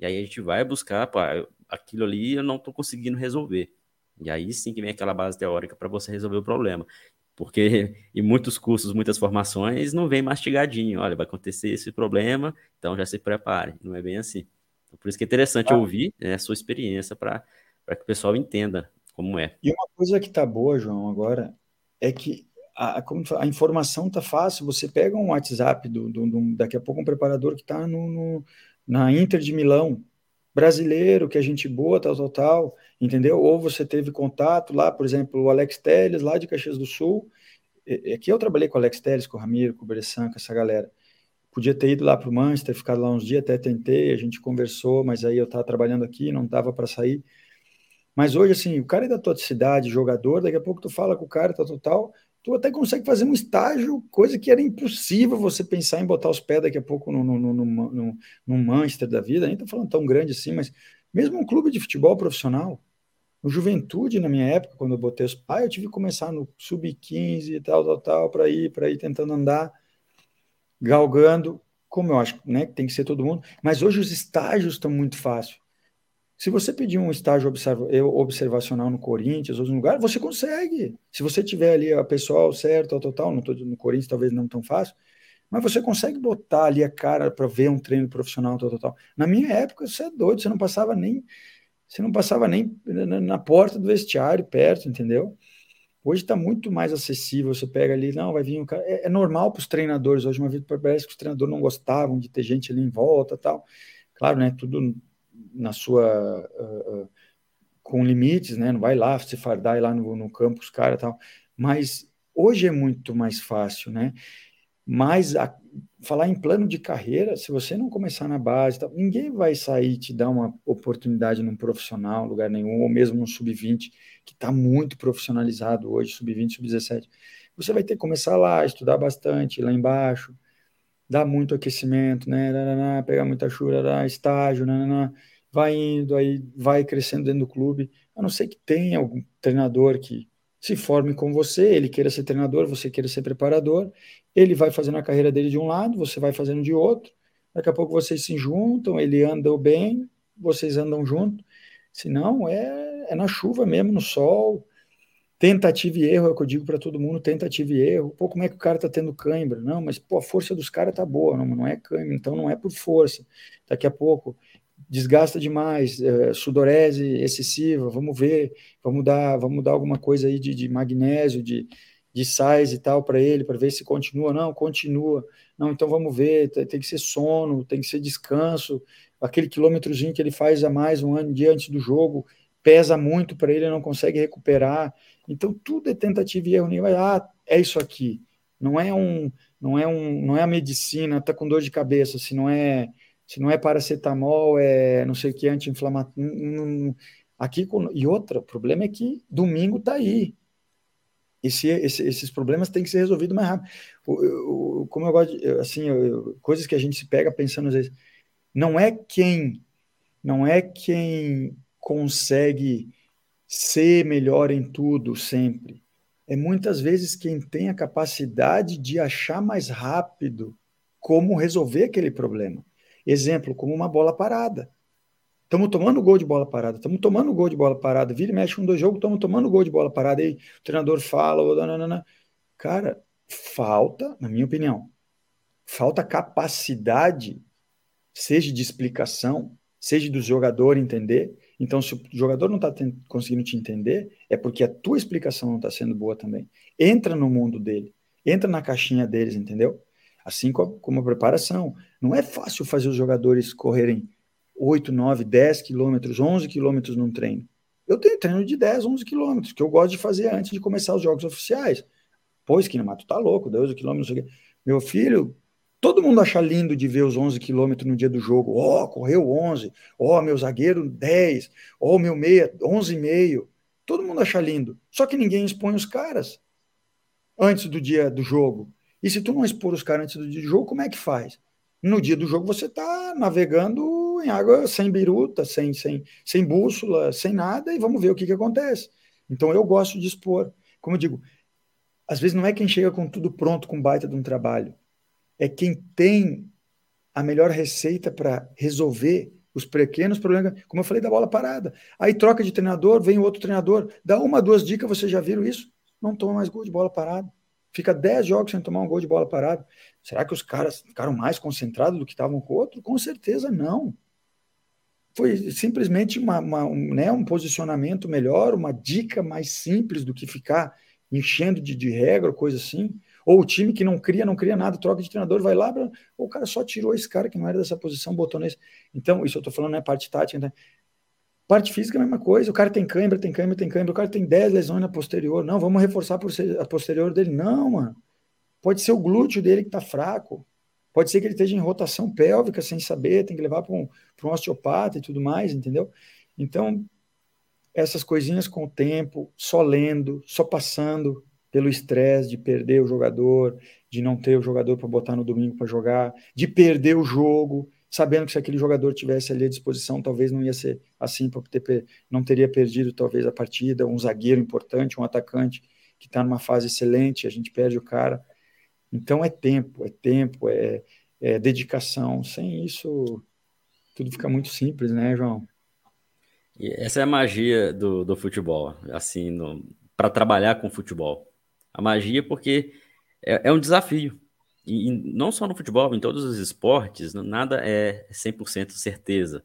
E aí a gente vai buscar, pô, aquilo ali eu não estou conseguindo resolver. E aí sim que vem aquela base teórica para você resolver o problema. Porque em muitos cursos, muitas formações, não vem mastigadinho. Olha, vai acontecer esse problema, então já se prepare. Não é bem assim. Então, por isso que é interessante ah. ouvir né, a sua experiência para que o pessoal entenda como é. E uma coisa que tá boa, João, agora, é que a, a informação tá fácil. Você pega um WhatsApp do, do, do daqui a pouco um preparador que está no, no, na Inter de Milão, brasileiro, que a gente boa, tal, tal, tal, entendeu? Ou você teve contato lá, por exemplo, o Alex Teles, lá de Caxias do Sul. Aqui eu trabalhei com o Alex Teles, com o Ramiro, com o Bressan, com essa galera. Podia ter ido lá para o Manchester, ficado lá uns dias, até tentei, a gente conversou, mas aí eu estava trabalhando aqui, não dava para sair. Mas hoje, assim, o cara é da tua cidade, jogador, daqui a pouco tu fala com o cara, tal, tal, tal, tu até consegue fazer um estágio, coisa que era impossível você pensar em botar os pés daqui a pouco no, no, no, no, no Manchester da vida, nem tô falando tão grande assim, mas mesmo um clube de futebol profissional, no Juventude, na minha época, quando eu botei os pais, eu tive que começar no sub-15 e tal, tal, tal, para ir, para ir tentando andar, galgando, como eu acho né, que tem que ser todo mundo, mas hoje os estágios estão muito fáceis. Se você pedir um estágio observacional no Corinthians ou no lugar, você consegue. Se você tiver ali a pessoal certo, total, não tô, no Corinthians talvez não tão fácil, mas você consegue botar ali a cara para ver um treino profissional, tal, tal, Na minha época, você é doido, você não passava nem, você não passava nem na, porta do vestiário, perto, entendeu? Hoje está muito mais acessível. Você pega ali, não, vai vir um cara. É, é normal para os treinadores. Hoje, uma vez parece que os treinadores não gostavam de ter gente ali em volta, tal. Claro, né? Tudo na sua uh, com limites, né? Não vai lá se fardar lá no, no campo os caras tal. Mas hoje é muito mais fácil, né? Mas a, falar em plano de carreira, se você não começar na base, tal, ninguém vai sair te dar uma oportunidade num profissional, lugar nenhum, ou mesmo no sub-20, que está muito profissionalizado hoje, sub-20, sub-17. Você vai ter que começar lá, estudar bastante, lá embaixo, dá muito aquecimento, né? pegar muita chuva, estágio, vai indo, aí vai crescendo dentro do clube. A não ser que tenha algum treinador que se forme com você, ele queira ser treinador, você queira ser preparador, ele vai fazendo a carreira dele de um lado, você vai fazendo de outro, daqui a pouco vocês se juntam, ele anda bem, vocês andam junto, senão é, é na chuva mesmo, no sol, tentativa e erro, é o que eu digo para todo mundo, tentativa e erro, pô, como é que o cara tá tendo cãibra? Não, mas pô, a força dos caras tá boa, não, não é cãibra, então não é por força, daqui a pouco desgasta demais, é, sudorese excessiva, vamos ver, vamos dar, vamos dar alguma coisa aí de, de magnésio, de, de sais e tal para ele, para ver se continua. Não, continua. Não, então vamos ver, tem que ser sono, tem que ser descanso. Aquele quilômetrozinho que ele faz a mais um ano dia antes do jogo pesa muito para ele, não consegue recuperar. Então tudo é tentativa e erro. Ah, é isso aqui. Não é um, não é um, não é a medicina, tá com dor de cabeça, se não é se não é paracetamol, é não sei o que, anti-inflamatório. Aqui, e outra, o problema é que domingo está aí. Esse, esse, esses problemas têm que ser resolvidos mais rápido. Como eu gosto, de, assim, eu, coisas que a gente se pega pensando às vezes, não é quem, não é quem consegue ser melhor em tudo sempre. É muitas vezes quem tem a capacidade de achar mais rápido como resolver aquele problema. Exemplo, como uma bola parada. Estamos tomando gol de bola parada, estamos tomando gol de bola parada, vira e mexe um dois jogos, estamos tomando gol de bola parada, aí o treinador fala, nanana. cara, falta, na minha opinião, falta capacidade, seja de explicação, seja do jogador entender. Então, se o jogador não está conseguindo te entender, é porque a tua explicação não está sendo boa também. Entra no mundo dele, entra na caixinha deles, entendeu? Assim como a preparação. Não é fácil fazer os jogadores correrem 8, 9, 10 quilômetros, 11 quilômetros num treino. Eu tenho treino de 10, 11 quilômetros, que eu gosto de fazer antes de começar os jogos oficiais. Pois, que tu tá louco, 12 quilômetros. Meu filho, todo mundo acha lindo de ver os 11 quilômetros no dia do jogo. Ó, oh, correu 11. Ó, oh, meu zagueiro 10. Ó, oh, meu meia 11,5. Todo mundo acha lindo. Só que ninguém expõe os caras antes do dia do jogo. E se tu não expor os caras antes do dia jogo, como é que faz? No dia do jogo você está navegando em água sem biruta, sem, sem, sem bússola, sem nada, e vamos ver o que, que acontece. Então eu gosto de expor. Como eu digo, às vezes não é quem chega com tudo pronto, com baita de um trabalho. É quem tem a melhor receita para resolver os pequenos problemas, como eu falei da bola parada. Aí troca de treinador, vem outro treinador, dá uma, duas dicas, vocês já viram isso? Não toma mais gol de bola parada. Fica 10 jogos sem tomar um gol de bola parada. Será que os caras ficaram mais concentrados do que estavam com o outro? Com certeza não. Foi simplesmente uma, uma, um, né, um posicionamento melhor, uma dica mais simples do que ficar enchendo de, de regra, coisa assim. Ou o time que não cria, não cria nada, troca de treinador, vai lá, ou o cara só tirou esse cara que não era dessa posição, botou nesse. Então, isso eu estou falando, é né, parte tática. Né? Parte física é a mesma coisa. O cara tem câimbra, tem câimbra, tem câimbra. O cara tem 10 lesões na posterior. Não, vamos reforçar a posterior dele. Não, mano. Pode ser o glúteo dele que está fraco. Pode ser que ele esteja em rotação pélvica sem saber, tem que levar para um, um osteopata e tudo mais, entendeu? Então, essas coisinhas com o tempo, só lendo, só passando pelo estresse de perder o jogador, de não ter o jogador para botar no domingo para jogar, de perder o jogo, sabendo que se aquele jogador tivesse ali à disposição, talvez não ia ser assim, ter, não teria perdido talvez a partida, um zagueiro importante, um atacante que está numa fase excelente, a gente perde o cara. Então é tempo, é tempo, é, é dedicação. Sem isso, tudo fica muito simples, né, João? E essa é a magia do, do futebol, assim, para trabalhar com futebol. A magia porque é, é um desafio. E, e, não só no futebol, em todos os esportes, nada é 100% certeza.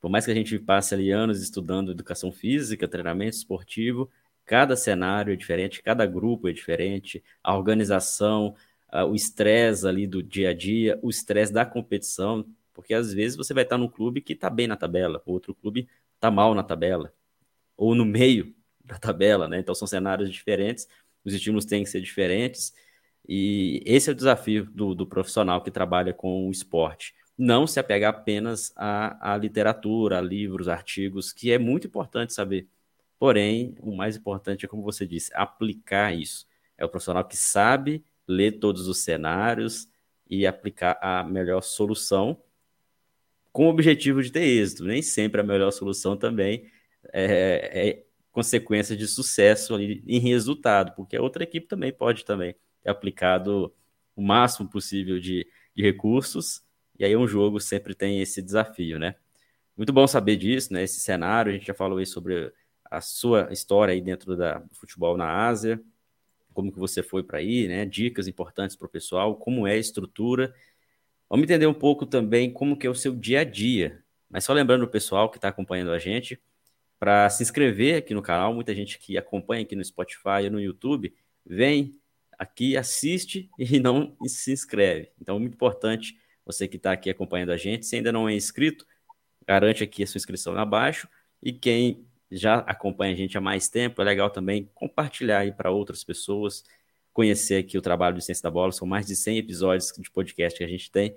Por mais que a gente passe ali anos estudando educação física, treinamento esportivo, cada cenário é diferente, cada grupo é diferente, a organização, uh, o estresse ali do dia a dia, o estresse da competição, porque às vezes você vai estar num clube que está bem na tabela, outro clube está mal na tabela, ou no meio da tabela, né? Então são cenários diferentes, os estímulos têm que ser diferentes, e esse é o desafio do, do profissional que trabalha com o esporte. Não se apegar apenas à, à literatura, a livros, artigos, que é muito importante saber. Porém, o mais importante é, como você disse, aplicar isso. É o profissional que sabe ler todos os cenários, e aplicar a melhor solução com o objetivo de ter êxito. Nem sempre a melhor solução também é, é consequência de sucesso em resultado, porque a outra equipe também pode também ter aplicado o máximo possível de, de recursos, e aí um jogo sempre tem esse desafio, né? Muito bom saber disso, né? Esse cenário, a gente já falou aí sobre a sua história aí dentro da, do futebol na Ásia, como que você foi para aí, né? Dicas importantes para o pessoal, como é a estrutura. Vamos entender um pouco também como que é o seu dia a dia. Mas só lembrando o pessoal que está acompanhando a gente, para se inscrever aqui no canal, muita gente que acompanha aqui no Spotify e no YouTube, vem aqui, assiste *laughs* e não se inscreve. Então, muito importante você que está aqui acompanhando a gente, se ainda não é inscrito, garante aqui a sua inscrição abaixo. E quem já acompanha a gente há mais tempo, é legal também compartilhar aí para outras pessoas, conhecer aqui o trabalho do Ciência da Bola. São mais de 100 episódios de podcast que a gente tem,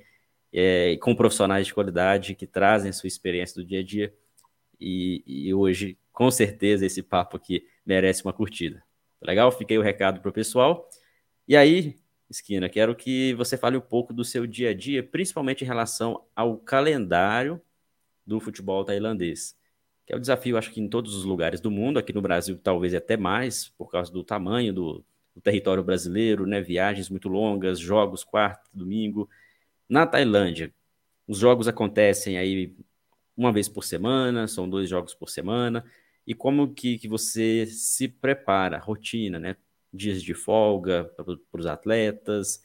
é, com profissionais de qualidade que trazem a sua experiência do dia a dia. E, e hoje, com certeza, esse papo aqui merece uma curtida. Legal? Fiquei o recado para o pessoal. E aí, Esquina, quero que você fale um pouco do seu dia a dia, principalmente em relação ao calendário do futebol tailandês, que é o desafio, acho que em todos os lugares do mundo, aqui no Brasil talvez até mais, por causa do tamanho do, do território brasileiro, né? Viagens muito longas, jogos quarto, domingo. Na Tailândia, os jogos acontecem aí uma vez por semana, são dois jogos por semana. E como que, que você se prepara, rotina, né? Dias de folga para os atletas,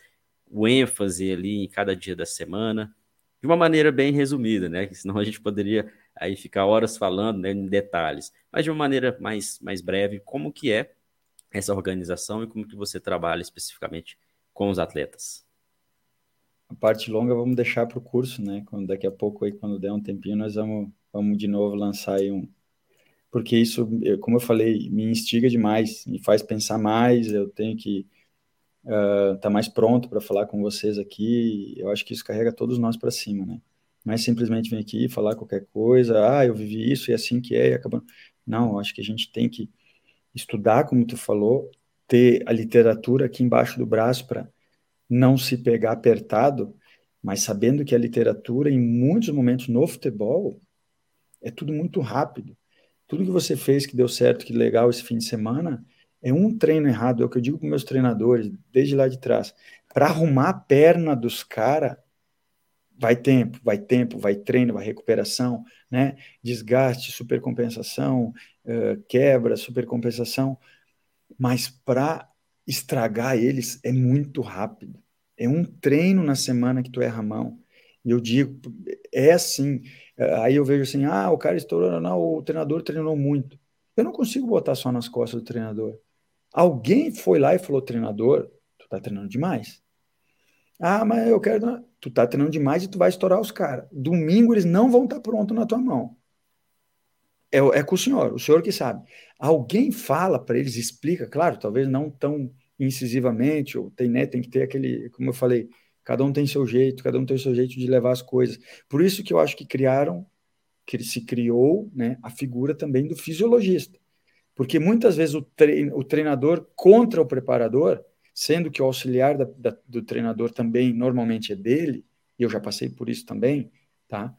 o ênfase ali em cada dia da semana de uma maneira bem resumida, né? Senão a gente poderia aí ficar horas falando né, em detalhes, mas de uma maneira mais, mais breve, como que é essa organização e como que você trabalha especificamente com os atletas? A parte longa vamos deixar para o curso, né? Quando daqui a pouco aí, quando der um tempinho, nós vamos, vamos de novo lançar aí um, porque isso, como eu falei, me instiga demais, me faz pensar mais. Eu tenho que uh, tá mais pronto para falar com vocês aqui. Eu acho que isso carrega todos nós para cima, né? Não é simplesmente vir aqui falar qualquer coisa, ah, eu vivi isso e é assim que é, e acabando. Não, eu acho que a gente tem que estudar, como tu falou, ter a literatura aqui embaixo do braço para não se pegar apertado, mas sabendo que a literatura, em muitos momentos no futebol, é tudo muito rápido. Tudo que você fez que deu certo, que legal esse fim de semana, é um treino errado, é o que eu digo para meus treinadores, desde lá de trás. Para arrumar a perna dos caras, vai tempo, vai tempo, vai treino, vai recuperação, né? Desgaste, supercompensação, uh, quebra, supercompensação. Mas para estragar eles é muito rápido. É um treino na semana que tu erra a mão. E eu digo, é assim. Aí eu vejo assim, ah, o cara estourou, não, o treinador treinou muito. Eu não consigo botar só nas costas do treinador. Alguém foi lá e falou, treinador, tu tá treinando demais. Ah, mas eu quero. Tu tá treinando demais e tu vai estourar os caras. Domingo eles não vão estar tá prontos na tua mão. É, é com o senhor, o senhor que sabe. Alguém fala para eles, explica, claro, talvez não tão incisivamente, ou tem, né, tem que ter aquele, como eu falei, cada um tem seu jeito, cada um tem seu jeito de levar as coisas. Por isso que eu acho que criaram, que se criou, né, a figura também do fisiologista. Porque muitas vezes o, o treinador contra o preparador, sendo que o auxiliar da, da, do treinador também normalmente é dele, e eu já passei por isso também, tá?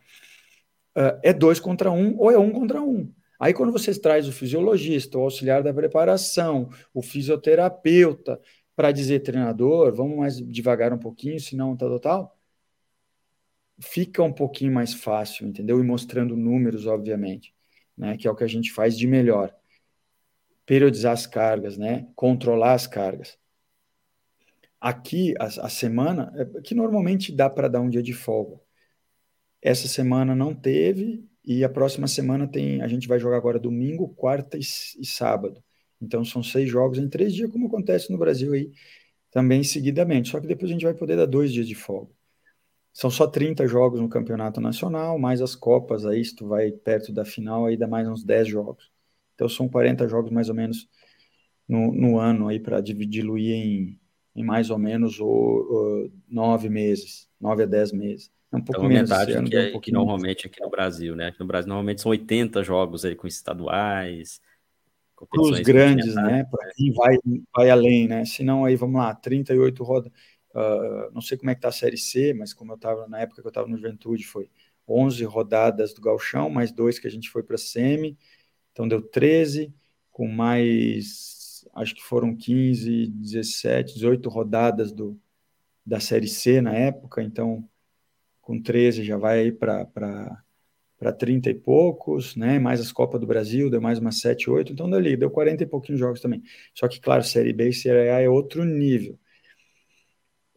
Uh, é dois contra um ou é um contra um. Aí quando você traz o fisiologista, o auxiliar da preparação, o fisioterapeuta, para dizer treinador, vamos mais devagar um pouquinho, senão tal, tal, tal, fica um pouquinho mais fácil, entendeu? E mostrando números, obviamente, né? Que é o que a gente faz de melhor periodizar as cargas, né? Controlar as cargas. Aqui, a, a semana, é, que normalmente dá para dar um dia de folga. Essa semana não teve, e a próxima semana tem. A gente vai jogar agora domingo, quarta e, e sábado. Então são seis jogos em três dias, como acontece no Brasil aí também seguidamente. Só que depois a gente vai poder dar dois dias de folga. São só 30 jogos no campeonato nacional, mais as Copas, aí se tu vai perto da final, aí dá mais uns 10 jogos. Então são 40 jogos mais ou menos no, no ano aí para diluir em, em mais ou menos o, o, nove meses, nove a dez meses. É um pouco então, menos. Metade ano, que, é, um que normalmente aqui no Brasil, né? Aqui no Brasil normalmente são 80 jogos aí com estaduais. Os grandes, né? Para quem vai, vai além, né? Se não, aí vamos lá, 38 rodas. uh, não sei como é que está a Série C, mas como eu estava na época que eu estava no Juventude, foi 11 rodadas do Galchão, mais dois que a gente foi para a Semi, então deu 13, com mais, acho que foram 15, 17, 18 rodadas do, da Série C na época, então com 13 já vai para para 30 e poucos, né? Mais as Copas do Brasil, deu mais umas 7, 8, então deu ali, deu 40 e pouquinhos jogos também. Só que, claro, Série B e Série A é outro nível.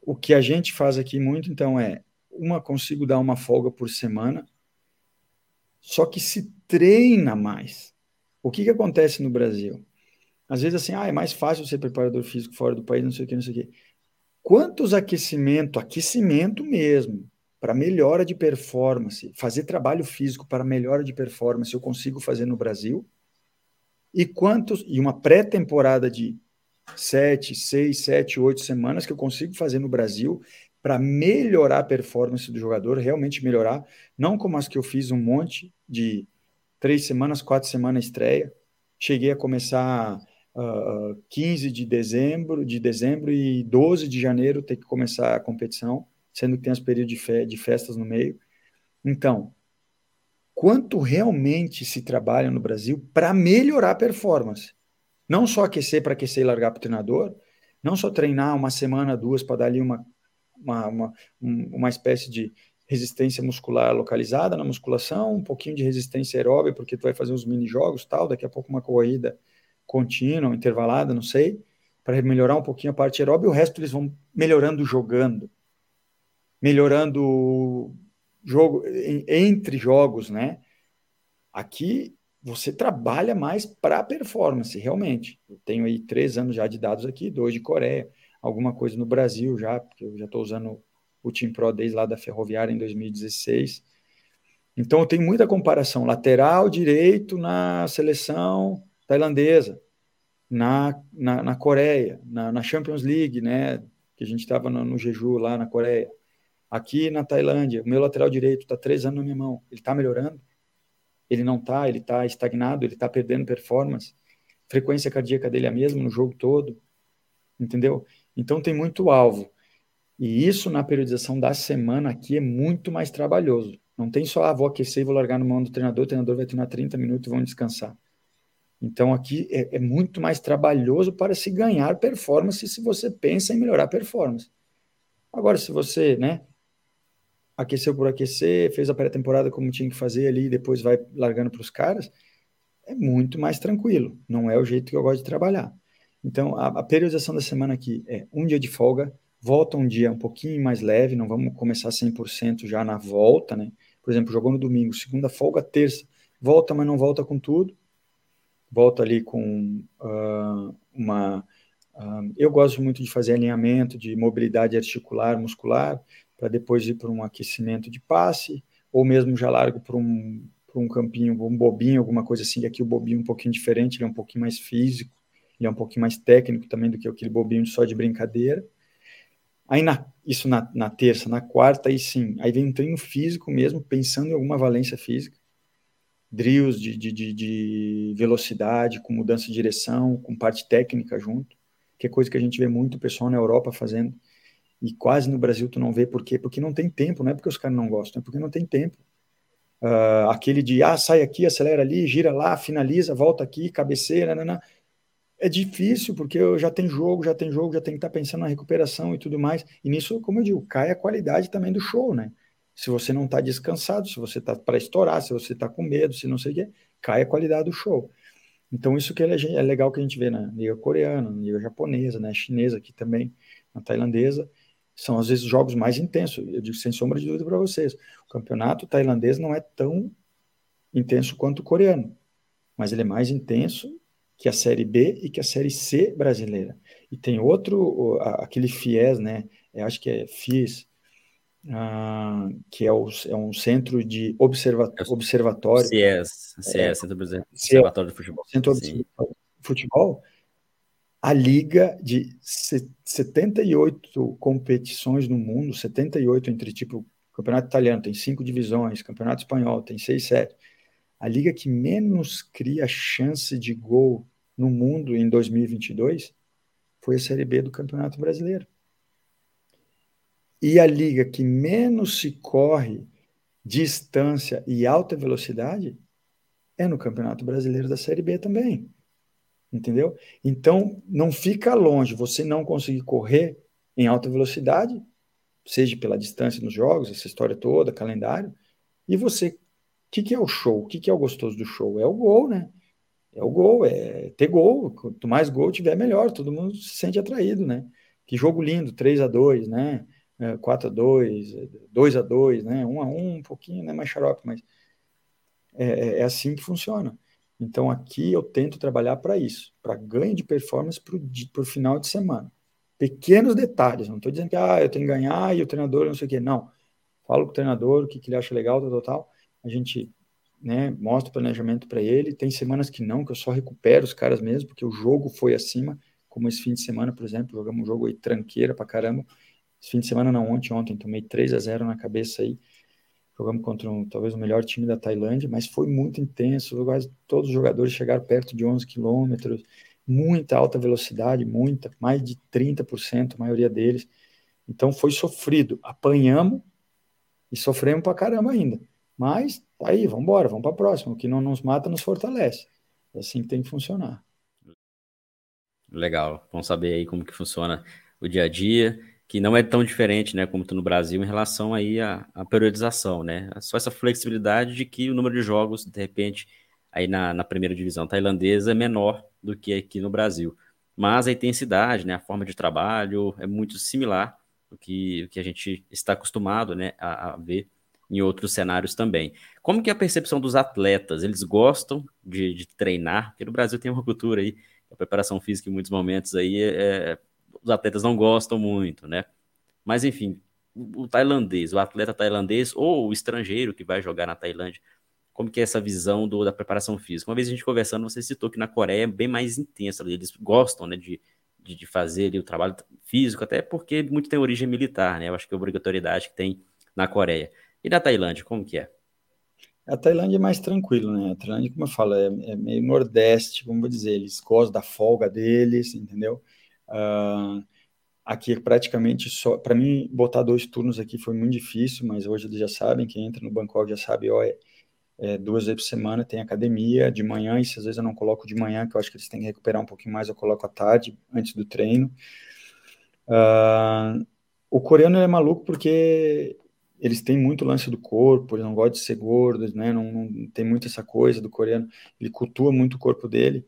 O que a gente faz aqui muito, então, é uma, consigo dar uma folga por semana, só que se treina mais. O que, que acontece no Brasil? Às vezes, assim, ah, é mais fácil ser preparador físico fora do país, não sei o que, não sei o que. Quantos aquecimento, aquecimento mesmo, para melhora de performance, fazer trabalho físico para melhora de performance, eu consigo fazer no Brasil? E quantos e uma pré-temporada de sete, seis, sete, oito semanas que eu consigo fazer no Brasil para melhorar a performance do jogador, realmente melhorar, não como as que eu fiz um monte de três semanas, quatro semanas estreia. Cheguei a começar uh, ah, 15 de dezembro, de dezembro e 12 de janeiro ter que começar a competição sendo que tem os períodos de, fe de festas no meio. Então, quanto realmente se trabalha no Brasil para melhorar a performance? Não só aquecer para aquecer e largar para o treinador, não só treinar uma semana, duas, para dar ali uma, uma, uma, uma espécie de resistência muscular localizada na musculação, um pouquinho de resistência aeróbica, porque tu vai fazer uns mini jogos, tal, daqui a pouco uma corrida contínua, intervalada, não sei, para melhorar um pouquinho a parte aeróbica, e o resto eles vão melhorando jogando melhorando jogo entre jogos, né? Aqui você trabalha mais para performance, realmente. Eu tenho aí três anos já de dados aqui, dois de Coreia, alguma coisa no Brasil já, porque eu já estou usando o Team Pro desde lá da Ferroviária em 2016. Então eu tenho muita comparação. Lateral direito na seleção tailandesa, na, na, na Coreia, na, na, Champions League, né? Que a gente estava no, no Jeju lá na Coreia. Aqui na Tailândia, o meu lateral direito está três anos na minha mão. Ele está melhorando? Ele não está, ele está estagnado, ele está perdendo performance. Frequência cardíaca dele é a mesma no jogo todo. Entendeu? Então tem muito alvo. E isso na periodização da semana aqui é muito mais trabalhoso. Não tem só, ah, vou aquecer e vou largar no mão do treinador, o treinador vai treinar 30 minutos e vão descansar. Então aqui é, é, muito mais trabalhoso para se ganhar performance se você pensa em melhorar performance. Agora, se você, né, aqueceu por aquecer, fez a pré-temporada como tinha que fazer ali, depois vai largando para os caras, é muito mais tranquilo. Não é o jeito que eu gosto de trabalhar. Então, a, a, periodização da semana aqui é um dia de folga, volta um dia um pouquinho mais leve, não vamos começar 100% já na volta, né? Por exemplo, jogou no domingo, segunda folga, terça, volta, mas não volta com tudo. Volta ali com uh, uma. Uh, eu gosto muito de fazer alinhamento de mobilidade articular, muscular, para depois ir para um aquecimento de passe, ou mesmo já largo para um, um campinho, um bobinho, alguma coisa assim, aqui o bobinho é um pouquinho diferente, ele é um pouquinho mais físico, ele é um pouquinho mais técnico também do que aquele bobinho só de brincadeira. Aí na, isso na, na terça, na quarta, aí sim, aí vem um treino físico mesmo, pensando em alguma valência física, drills de, de, de, de velocidade, com mudança de direção, com parte técnica junto, que é coisa que a gente vê muito o pessoal na Europa fazendo e quase no Brasil tu não vê por quê? Porque não tem tempo, não é porque os caras não gostam, é porque não tem tempo. Uh, aquele de, ah, sai aqui, acelera ali, gira lá, finaliza, volta aqui, cabeceira, nanana. é difícil, porque já tem jogo, já tem jogo, já tem que estar tá pensando na recuperação e tudo mais, e nisso, como eu digo, cai a qualidade também do show, né? Se você não está descansado, se você está para estourar, se você está com medo, se não sei o quê, cai a qualidade do show. Então, isso que é, é legal que a gente vê na liga coreana, na liga japonesa, né, chinesa aqui também, na tailandesa, são às vezes jogos mais intensos. Eu digo sem sombra de dúvida para vocês. O campeonato tailandês não é tão intenso quanto o coreano, mas ele é mais intenso que a Série B e que a Série C brasileira. E tem outro, aquele FIES, né? Eu acho que é FIES, ah, que é, o, é, um centro de observa, é observatório. CIES, CIES, é, Centro Observatório de Futebol. Centro de Futebol a liga de 78 competições no mundo, 78 entre tipo campeonato italiano tem cinco divisões, campeonato espanhol tem seis, sete. A liga que menos cria chance de gol no mundo em 2022 foi a Série B do Campeonato Brasileiro. E a liga que menos se corre distância e alta velocidade é no Campeonato Brasileiro da Série B também. Entendeu? Então, não fica longe você não conseguir correr em alta velocidade, seja pela distância nos jogos, essa história toda, calendário, e você. O que, que é o show? O que, que é o gostoso do show? É o gol, né? É o gol, é ter gol. Quanto mais gol tiver, melhor. Todo mundo se sente atraído, né? Que jogo lindo, 3 a 2 né? 4 é, a 2 2 a 2 né? 1 a 1 um pouquinho, né? Mais xarope, mas é, é, é assim que funciona. Então aqui eu tento trabalhar para isso, para ganho de performance para o final de semana. Pequenos detalhes, não estou dizendo que ah, eu tenho que ganhar e o treinador não sei o quê. Não. Falo com o treinador o que, que ele acha legal, tal, tal, tal. A gente né, mostra o planejamento para ele. Tem semanas que não, que eu só recupero os caras mesmo, porque o jogo foi acima, como esse fim de semana, por exemplo, jogamos um jogo aí tranqueira para caramba. Esse fim de semana não, ontem, ontem, tomei 3 a 0 na cabeça aí Jogamos contra um, talvez o melhor time da Tailândia, mas foi muito intenso. Quase todos os jogadores chegaram perto de 11 quilômetros, muita alta velocidade, muita, mais de 30%, a maioria deles. Então foi sofrido. Apanhamos e sofremos pra caramba ainda. Mas tá aí, vamos embora, vamos para próxima. O que não nos mata nos fortalece. É assim que tem que funcionar. Legal, vamos saber aí como que funciona o dia a dia que não é tão diferente, né, como no Brasil, em relação aí à, à, periodização, né? Só essa flexibilidade de que o número de jogos, de repente, aí na, na primeira divisão tailandesa é menor do que aqui no Brasil. Mas a intensidade, né, a forma de trabalho é muito similar do que, que a gente está acostumado, né, a, a ver em outros cenários também. Como que é a percepção dos atletas? Eles gostam de, de treinar? Porque no Brasil tem uma cultura aí, a preparação física em muitos momentos aí é, é os atletas não gostam muito, né? Mas enfim, o tailandês, o atleta tailandês ou o estrangeiro que vai jogar na Tailândia, como que é essa visão do, da preparação física? Uma vez a gente conversando, você citou que na Coreia é bem mais intensa, eles gostam, né, de, de, de fazer ali, o trabalho físico, até porque muito tem origem militar, né? Eu acho que é a obrigatoriedade que tem na Coreia. E na Tailândia, como que é? A Tailândia é mais tranquilo, né? A Tailândia, como eu falo, é, é meio nordeste, vamos dizer, eles gostam da folga deles, entendeu? Uh, aqui é praticamente só. Para mim, botar dois turnos aqui foi muito difícil, mas hoje eles já sabem. Quem entra no Bangkok já sabe, ó, é, é, duas vezes por semana tem academia de manhã, e se às vezes eu não coloco de manhã, que eu acho que eles têm que recuperar um pouquinho mais, eu coloco à tarde, antes do treino. Uh, o coreano é maluco porque eles têm muito lance do corpo, eles não gostam de ser gordos, né? Não, não tem muito essa coisa do coreano, ele cultua muito o corpo dele.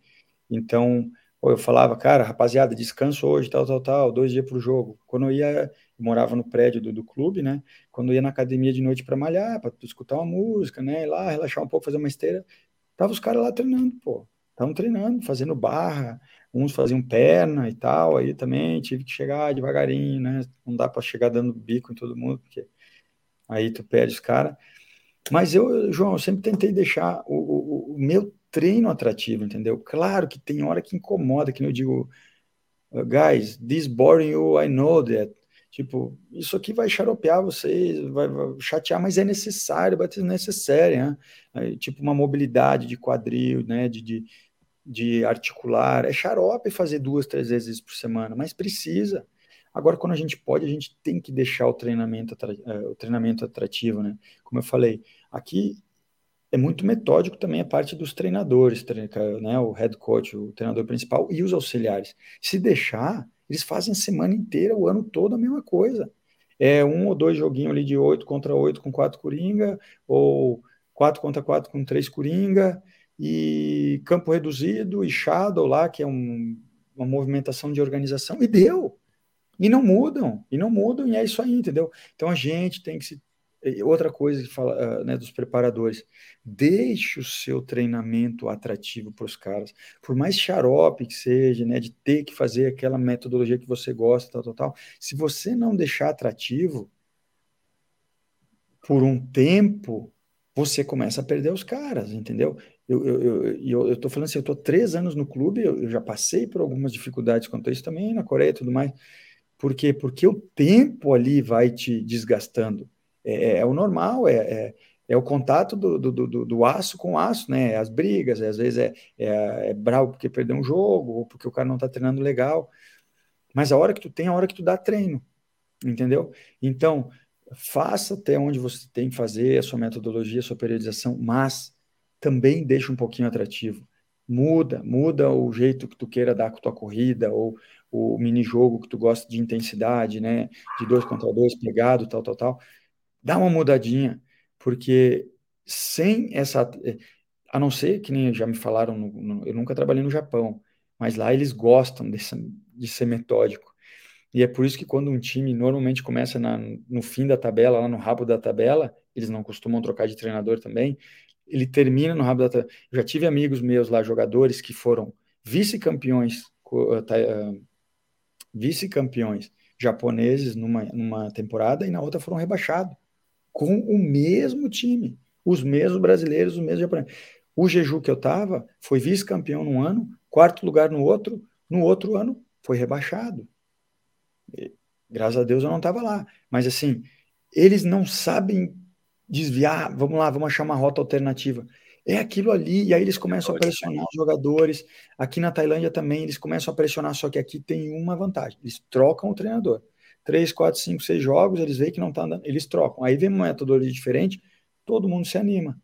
Então, ou eu falava, cara, rapaziada, descanso hoje, tal, tal, tal, dois dias pro jogo. Quando eu ia, eu morava no prédio do, do clube, né? Quando eu ia na academia de noite para malhar, para escutar uma música, né? Ir lá, relaxar um pouco, fazer uma esteira, tava os caras lá treinando, pô. Estavam treinando, fazendo barra, uns faziam perna e tal, aí também tive que chegar devagarinho, né? Não dá para chegar dando bico em todo mundo, porque aí tu perde os caras. Mas eu, João, eu sempre tentei deixar o, o, o meu treino atrativo, entendeu? Claro que tem hora que incomoda, que eu digo, uh, guys, this boring you, I know that. Tipo, isso aqui vai xaropear vocês, vai, vai chatear, mas é necessário, vai ser necessário, né? tipo uma mobilidade de quadril, né? De, de, de articular. É xarope fazer duas, três vezes por semana, mas precisa. Agora, quando a gente pode, a gente tem que deixar o treinamento, eh, o treinamento atrativo, né? Como eu falei, aqui é muito metódico também a parte dos treinadores, né, o head coach, o treinador principal e os auxiliares. Se deixar, eles fazem a semana inteira, o ano todo a mesma coisa. É um ou dois joguinhos ali de oito contra oito com quatro coringa, ou quatro contra quatro com três coringa, e campo reduzido e shadow lá, que é um, uma movimentação de organização, e deu. E não mudam, e não mudam, e é isso aí, entendeu? Então a gente tem que se outra coisa que fala uh, né, dos preparadores, deixe o seu treinamento atrativo para os caras, por mais xarope que seja, né, de ter que fazer aquela metodologia que você gosta, tal, tal, tal, se você não deixar atrativo por um tempo, você começa a perder os caras, entendeu? Eu, eu, eu, eu, eu falando assim, eu tô três anos no clube, eu, eu já passei por algumas dificuldades quanto a isso também, na Coreia e tudo mais, por quê? Porque o tempo ali vai te desgastando, é, é, é o normal, é, é, é, o contato do, do, do, do, aço com aço, né? As brigas, às vezes é, é, é bravo porque perdeu um jogo, ou porque o cara não tá treinando legal. Mas a hora que tu tem, a hora que tu dá treino. Entendeu? Então, faça até onde você tem que fazer a sua metodologia, a sua periodização, mas também deixa um pouquinho atrativo. Muda, muda o jeito que tu queira dar com tua corrida, ou o mini jogo que tu gosta de intensidade, né? De dois contra dois, pegado, tal, tal, tal. Dá uma mudadinha, porque sem essa. A não ser que nem já me falaram, no, no, eu nunca trabalhei no Japão, mas lá eles gostam de ser metódico. E é por isso que quando um time normalmente começa na, no fim da tabela, lá no rabo da tabela, eles não costumam trocar de treinador também, ele termina no rabo da tabela. Eu já tive amigos meus lá, jogadores, que foram vice-campeões, uh, vice-campeões japoneses numa, numa temporada e na outra foram rebaixados, com o mesmo time, os mesmos brasileiros, os mesmos japoneses. O Jeju que eu estava foi vice-campeão num ano, quarto lugar no outro, no outro ano foi rebaixado. Graças a Deus eu não estava lá. Mas assim, eles não sabem desviar, vamos lá, vamos achar uma rota alternativa. É aquilo ali, e aí eles começam a pressionar os jogadores. Aqui na Tailândia também eles começam a pressionar, só que aqui tem uma vantagem: eles trocam o treinador. Três, quatro, cinco, seis jogos, eles veem que não está andando, eles trocam. Aí vem uma metodologia diferente, todo mundo se anima.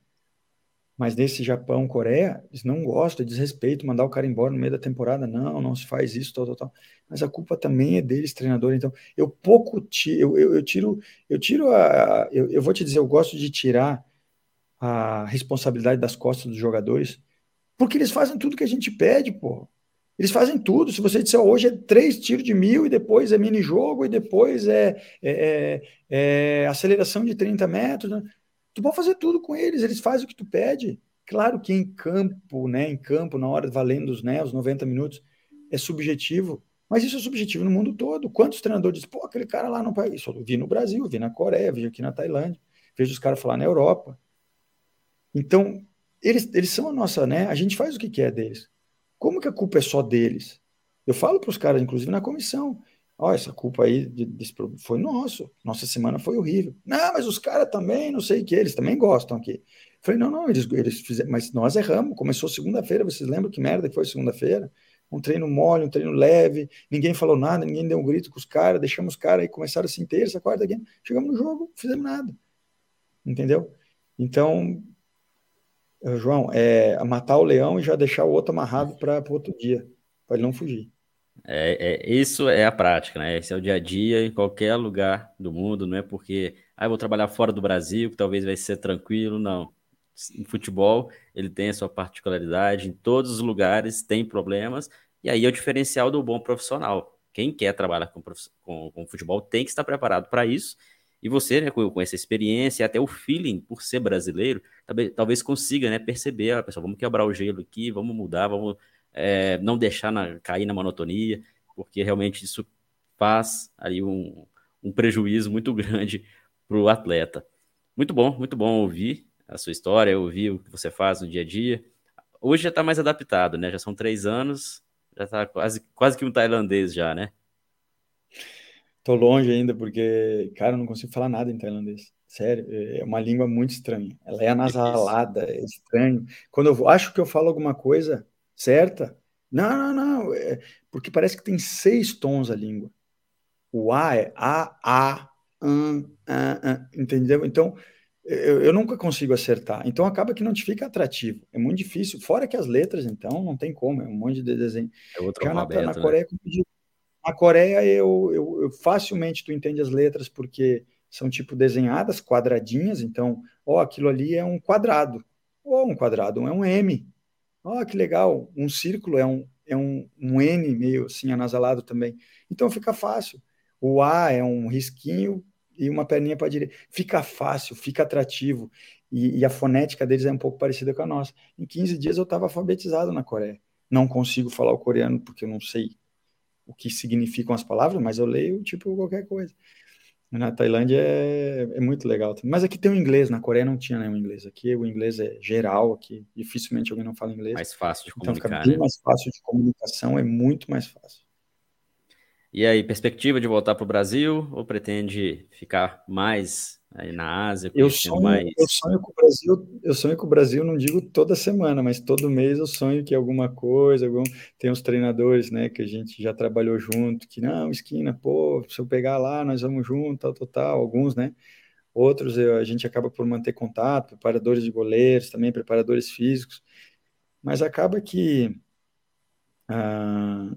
Mas nesse Japão, Coreia, eles não gostam, desrespeito, mandar o cara embora no meio da temporada. Não, não se faz isso, tal, tal, tal. Mas a culpa também é deles, treinador. Então, eu pouco tiro, eu, eu, eu tiro, eu tiro a. Eu, eu, vou te dizer, eu gosto de tirar a responsabilidade das costas dos jogadores, porque eles fazem tudo que a gente pede, pô. Eles fazem tudo. Se você disser hoje é três tiros de mil, e depois é mini jogo, e depois é, é, é, é aceleração de 30 metros. Né? Tu pode fazer tudo com eles, eles fazem o que tu pede. Claro que em campo, né, em campo, na hora valendo os, né, os 90 minutos, é subjetivo, mas isso é subjetivo no mundo todo. Quantos treinadores dizem, pô, aquele cara lá não país? Isso eu vi no Brasil, vi na Coreia, vi aqui na Tailândia, vejo os caras falar na Europa. Então, eles, eles são a nossa, né? A gente faz o que quer deles. Como que a culpa é só deles? Eu falo para os caras, inclusive na comissão, Ó, essa culpa aí desse foi nosso. Nossa semana foi horrível. Não, mas os caras também, não sei o que, eles também gostam aqui. Falei, não, não, eles, eles fizeram, mas nós erramos. Começou segunda-feira, vocês lembram que merda que foi segunda-feira? Um treino mole, um treino leve, ninguém falou nada, ninguém deu um grito com os caras, deixamos os caras aí, começaram assim, terça, quarta, quinta, chegamos no jogo, fizemos nada. Entendeu? Então, João, é matar o leão e já deixar o outro amarrado para o outro dia, para ele não fugir. É, é, isso é a prática, né? Esse é o dia a dia em qualquer lugar do mundo, não é porque ah, vou trabalhar fora do Brasil, que talvez vai ser tranquilo, não. Em futebol, ele tem a sua particularidade, em todos os lugares tem problemas, e aí é o diferencial do bom profissional. Quem quer trabalhar com, com, com futebol tem que estar preparado para isso, e você, né, com, essa experiência, até o feeling por ser brasileiro, talvez, talvez consiga né, perceber, ah, pessoal, vamos quebrar o gelo aqui, vamos mudar, vamos é, não deixar na, cair na monotonia, porque realmente isso faz aí um, um prejuízo muito *laughs* grande para o atleta. Muito bom, muito bom ouvir a sua história, ouvir o que você faz no dia a dia. Hoje já está mais adaptado, né? Já são três anos, já está quase, quase que um tailandês já, né? Tô longe ainda, porque, cara, eu não consigo falar nada em tailandês. Sério, é uma língua muito estranha. Ela é anasalada, é estranho. Quando eu acho que eu falo alguma coisa, certa? Não, não, não, é, porque parece que tem seis tons a língua. O A é A, A, an, an, an, entendeu? Então, eu, eu, nunca consigo acertar. Então, acaba que não te fica atrativo. É muito difícil. Fora que as letras, então, não tem como, é um monte de desenho. É outro Já na, na né? Coreia, né? Na Coreia eu, eu, eu, facilmente tu entende as letras porque são tipo desenhadas, quadradinhas, então, ó, aquilo ali é um quadrado. Ou um quadrado, é um M. Ah, que legal, um círculo é um, é um, um N meio assim anasalado também. Então fica fácil. O A é um risquinho e uma perninha para direita. Fica fácil, fica atrativo. E, e, a fonética deles é um pouco parecida com a nossa. Em 15 dias eu estava alfabetizado na Coreia. Não consigo falar o coreano porque eu não sei o que significam as palavras, mas eu leio tipo qualquer coisa. Na Tailândia é, é, muito legal. Mas aqui tem o inglês, na Coreia não tinha nenhum inglês. Aqui o inglês é geral, aqui dificilmente alguém não fala inglês. Mais fácil de então, comunicar, fica bem né? mais fácil de comunicação, é muito mais fácil. E aí, perspectiva de voltar para o Brasil ou pretende ficar mais aí na Ásia, eu sonho, mais... eu sonho com o Brasil, eu sonho com o Brasil, não digo toda semana, mas todo mês eu sonho que alguma coisa, algum, tem uns treinadores, né, que a gente já trabalhou junto, que não, esquina, pô, se eu pegar lá, nós vamos junto, tal, tal, tal, alguns, né, outros eu, a gente acaba por manter contato, preparadores de goleiros, também preparadores físicos, mas acaba que ah,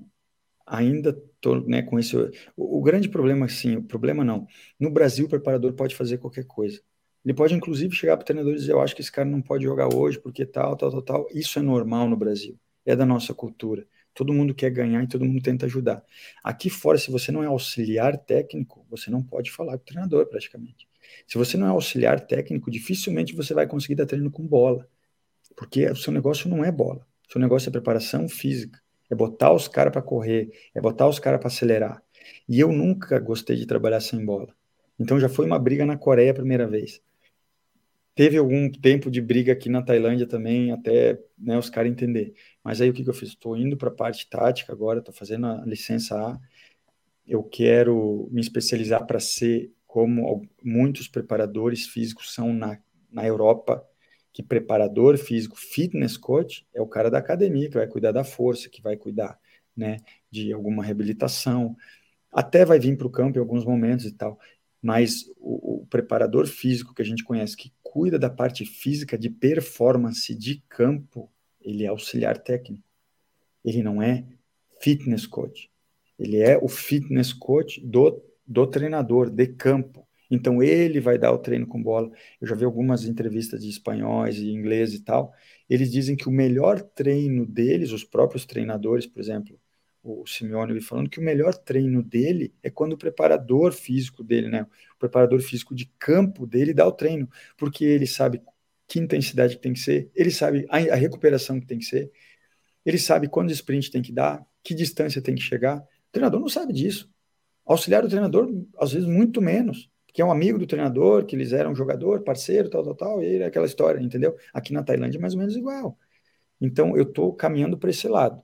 ainda tô, né, com esse. O, o, grande problema, assim, o problema não. No Brasil, o preparador pode fazer qualquer coisa. Ele pode, inclusive, chegar para o treinador e dizer: Eu acho que esse cara não pode jogar hoje porque tal, tal, tal, tal. Isso é normal no Brasil. É da nossa cultura. Todo mundo quer ganhar e todo mundo tenta ajudar. Aqui fora, se você não é auxiliar técnico, você não pode falar com o treinador, praticamente. Se você não é auxiliar técnico, dificilmente você vai conseguir dar treino com bola. Porque o seu negócio não é bola. O seu negócio é preparação física é botar os caras para correr, é botar os caras para acelerar. E eu nunca gostei de trabalhar sem bola. Então já foi uma briga na Coreia a primeira vez. Teve algum tempo de briga aqui na Tailândia também, até né, os caras entender. Mas aí o que, que eu fiz? Estou indo para a parte tática agora, estou fazendo a licença A. Eu quero me especializar para ser como muitos preparadores físicos são na, na Europa, que preparador físico, fitness coach, é o cara da academia que vai cuidar da força, que vai cuidar né, de alguma reabilitação, até vai vir para o campo em alguns momentos e tal. Mas o, o, preparador físico que a gente conhece, que cuida da parte física de performance de campo, ele é auxiliar técnico. Ele não é fitness coach. Ele é o fitness coach do, do treinador de campo. Então ele vai dar o treino com bola. Eu já vi algumas entrevistas de espanhóis e ingleses e tal. Eles dizem que o melhor treino deles, os próprios treinadores, por exemplo, o Simeone me falando que o melhor treino dele é quando o preparador físico dele, né, o preparador físico de campo dele dá o treino, porque ele sabe que intensidade que tem que ser, ele sabe a, a recuperação que tem que ser, ele sabe quando sprint tem que dar, que distância tem que chegar. O treinador não sabe disso. Auxiliar do treinador, às vezes, muito menos que é um amigo do treinador, que eles eram jogador, parceiro, tal, tal, tal, e aquela história, entendeu? Aqui na Tailândia é mais ou menos igual. Então, eu estou caminhando para esse lado.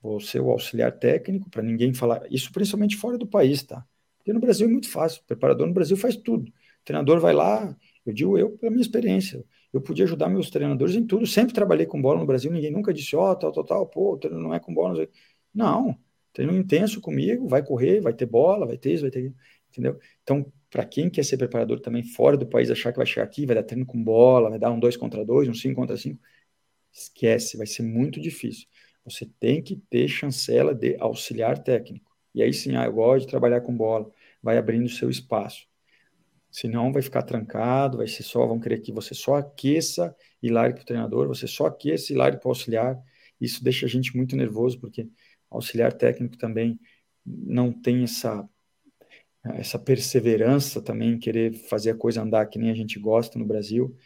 Vou ser o auxiliar técnico, para ninguém falar, isso principalmente fora do país, tá? Porque no Brasil é muito fácil, o preparador no Brasil faz tudo. O treinador vai lá, eu digo eu, pela minha experiência, eu podia ajudar meus treinadores em tudo, sempre trabalhei com bola no Brasil, ninguém nunca disse, ó, oh, tal, tal, tal, pô, o treino não é com bola, não, não treino intenso comigo, vai correr, vai ter bola, vai ter isso, vai ter entendeu? Então, para quem quer ser preparador também fora do país, achar que vai chegar aqui, vai dar treino com bola, vai dar um 2 contra 2, um 5 contra 5, esquece, vai ser muito difícil. Você tem que ter chancela de auxiliar técnico. E aí sim, ah, eu gosto de trabalhar com bola, vai abrindo o seu espaço. Senão vai ficar trancado, vai ser só, vão querer que você só aqueça e largue para o treinador, você só aqueça e largue para o auxiliar. Isso deixa a gente muito nervoso, porque auxiliar técnico também não tem essa essa perseverança também, querer fazer a coisa andar que nem a gente gosta no Brasil.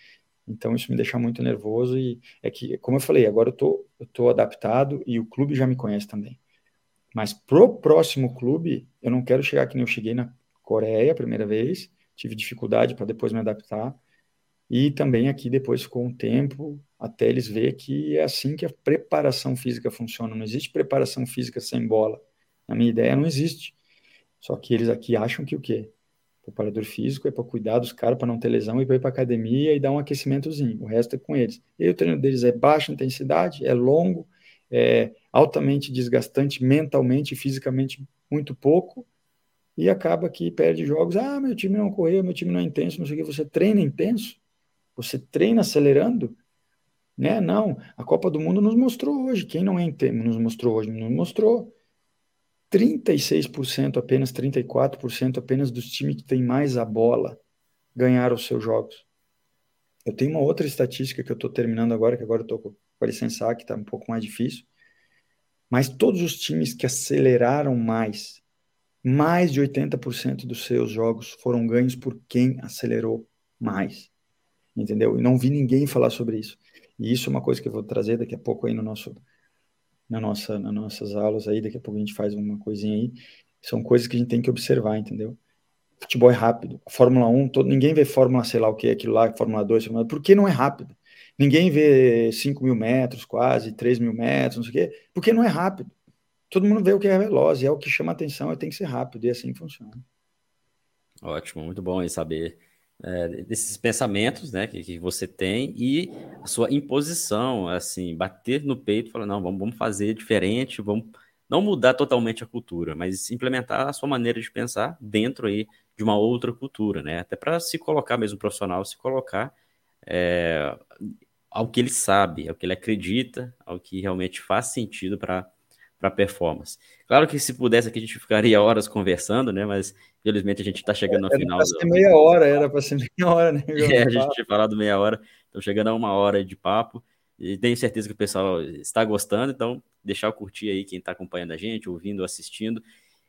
Então isso me deixa muito nervoso e é que, como eu falei, agora eu tô, eu tô adaptado e o clube já me conhece também. Mas pro próximo clube, eu não quero chegar que nem eu cheguei na Coreia a primeira vez, tive dificuldade para depois me adaptar. E também aqui depois ficou um tempo até eles ver que é assim que a preparação física funciona. Não existe preparação física sem bola. Na minha ideia não existe. Só que eles aqui acham que o quê? preparador físico é para cuidar dos caras, para não ter lesão e para ir para academia e dar um aquecimentozinho. O resto é com eles. E o treino deles é baixa intensidade, é longo, é altamente desgastante mentalmente e fisicamente muito pouco. E acaba que perde jogos. Ah, meu time não correu, meu time não é intenso, não sei o que. Você treina intenso? Você treina acelerando? Né? Não. A Copa do Mundo nos mostrou hoje. Quem não é intenso nos mostrou hoje? Nos mostrou 36%, apenas 34% apenas dos times que têm mais a bola ganharam os seus jogos. Eu tenho uma outra estatística que eu estou terminando agora, que agora eu estou com a licença que está um pouco mais difícil. Mas todos os times que aceleraram mais, mais de 80% dos seus jogos foram ganhos por quem acelerou mais. Entendeu? E não vi ninguém falar sobre isso. E isso é uma coisa que eu vou trazer daqui a pouco aí no nosso na nossa, nas nossas aulas aí, daqui a pouco a gente faz uma coisinha aí. São coisas que a gente tem que observar, entendeu? Futebol é rápido. A Fórmula 1, todo, ninguém vê Fórmula, sei lá o que, aquilo lá, Fórmula 2, Fórmula... por que não é rápido? Ninguém vê 5 mil metros, quase, 3 mil metros, não sei o quê, porque não é rápido. Todo mundo vê o que é veloz, e é o que chama atenção, e tem que ser rápido, e assim funciona. Ótimo, muito bom aí saber é, desses pensamentos, né, que, que, você tem e a sua imposição, assim, bater no peito falar, não, vamos, vamos fazer diferente, vamos não mudar totalmente a cultura, mas implementar a sua maneira de pensar dentro aí de uma outra cultura, né, até para se colocar mesmo profissional, se colocar é, ao que ele sabe, ao que ele acredita, ao que realmente faz sentido para para performance. Claro que se pudesse aqui a gente ficaria *laughs* horas conversando, né? Mas infelizmente a gente está chegando ao final. Era para ser meia hora, era para ser *laughs* meia hora, né? É, a gente tinha falado meia hora, então chegando a uma hora de papo. E tenho certeza que o pessoal está gostando, então deixar o curtir aí quem está acompanhando a gente, ouvindo, assistindo.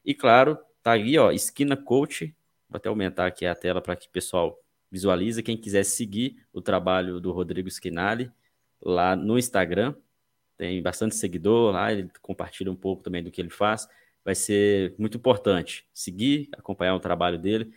E claro, tá aí, ó, Esquina Coach. Vou até aumentar aqui a tela para que o pessoal visualize. Quem quiser seguir o trabalho do Rodrigo Squinali lá no Instagram, tem bastante seguidor lá, ele compartilha um pouco também do que ele faz. Vai ser muito importante seguir, acompanhar o trabalho dele.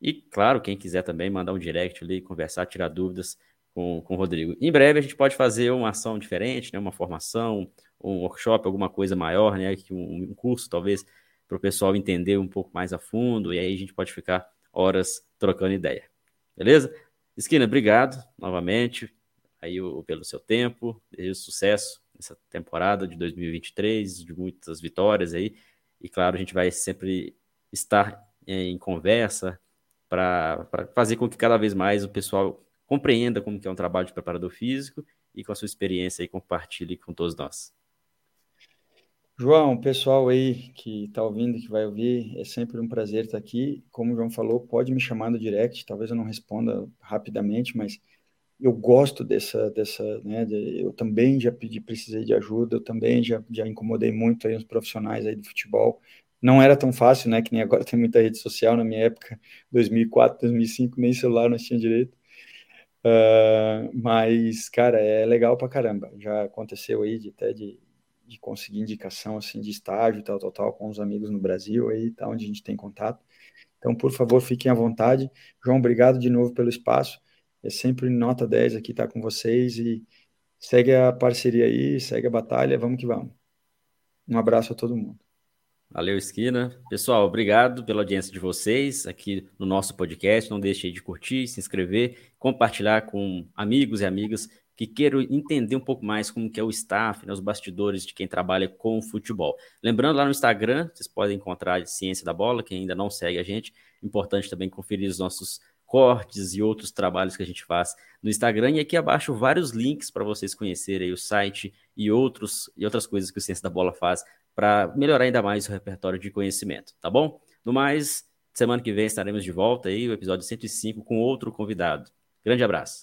E, claro, quem quiser também mandar um direct ali, conversar, tirar dúvidas com, com o Rodrigo. Em breve a gente pode fazer uma ação diferente, né? uma formação, um workshop, alguma coisa maior, né? um, um curso talvez para o pessoal entender um pouco mais a fundo, e aí a gente pode ficar horas trocando ideia. Beleza? Esquina, obrigado novamente aí pelo seu tempo, desejo sucesso essa temporada de 2023, de muitas vitórias aí. E claro, a gente vai sempre estar é, em conversa para fazer com que cada vez mais o pessoal compreenda como que é um trabalho de preparador físico e com a sua experiência aí compartilhe com todos nós. João, pessoal aí que está ouvindo, que vai ouvir, é sempre um prazer estar aqui. Como o João falou, pode me chamar no direct, talvez eu não responda rapidamente, mas eu gosto dessa, dessa, né, de, eu também já pedi, precisei de ajuda, eu também já, já incomodei muito aí os profissionais aí do futebol, não era tão fácil, né, que nem agora *laughs* tem muita rede social, na minha época, 2004, 2005, nem celular nós tinha direito, uh, mas, cara, é legal pra caramba, já aconteceu aí de, até de, de conseguir indicação, assim, de estágio, tal, tal, tal, com os amigos no Brasil aí, tá, onde a gente tem contato, então, por favor, fiquem à vontade, João, obrigado de novo pelo espaço, é sempre nota 10 aqui estar tá com vocês e segue a parceria aí, segue a batalha, vamos que vamos. Um abraço a todo mundo. Valeu, Esquina. Pessoal, obrigado pela audiência de vocês aqui no nosso podcast. Não deixe de curtir, se inscrever, compartilhar com amigos e amigas que queiram entender um pouco mais como que é o staff, né, os bastidores de quem trabalha com futebol. Lembrando, lá no Instagram, vocês podem encontrar Ciência da Bola, quem ainda não segue a gente. Importante também conferir os nossos cortes e outros trabalhos que a gente faz no Instagram. E aqui abaixo vários links para vocês conhecerem o site e, outros, e outras coisas que o Ciência da Bola faz para melhorar ainda mais o repertório de conhecimento, tá bom? No mais, semana que vem estaremos de volta aí, o episódio 105 com outro convidado. Grande abraço.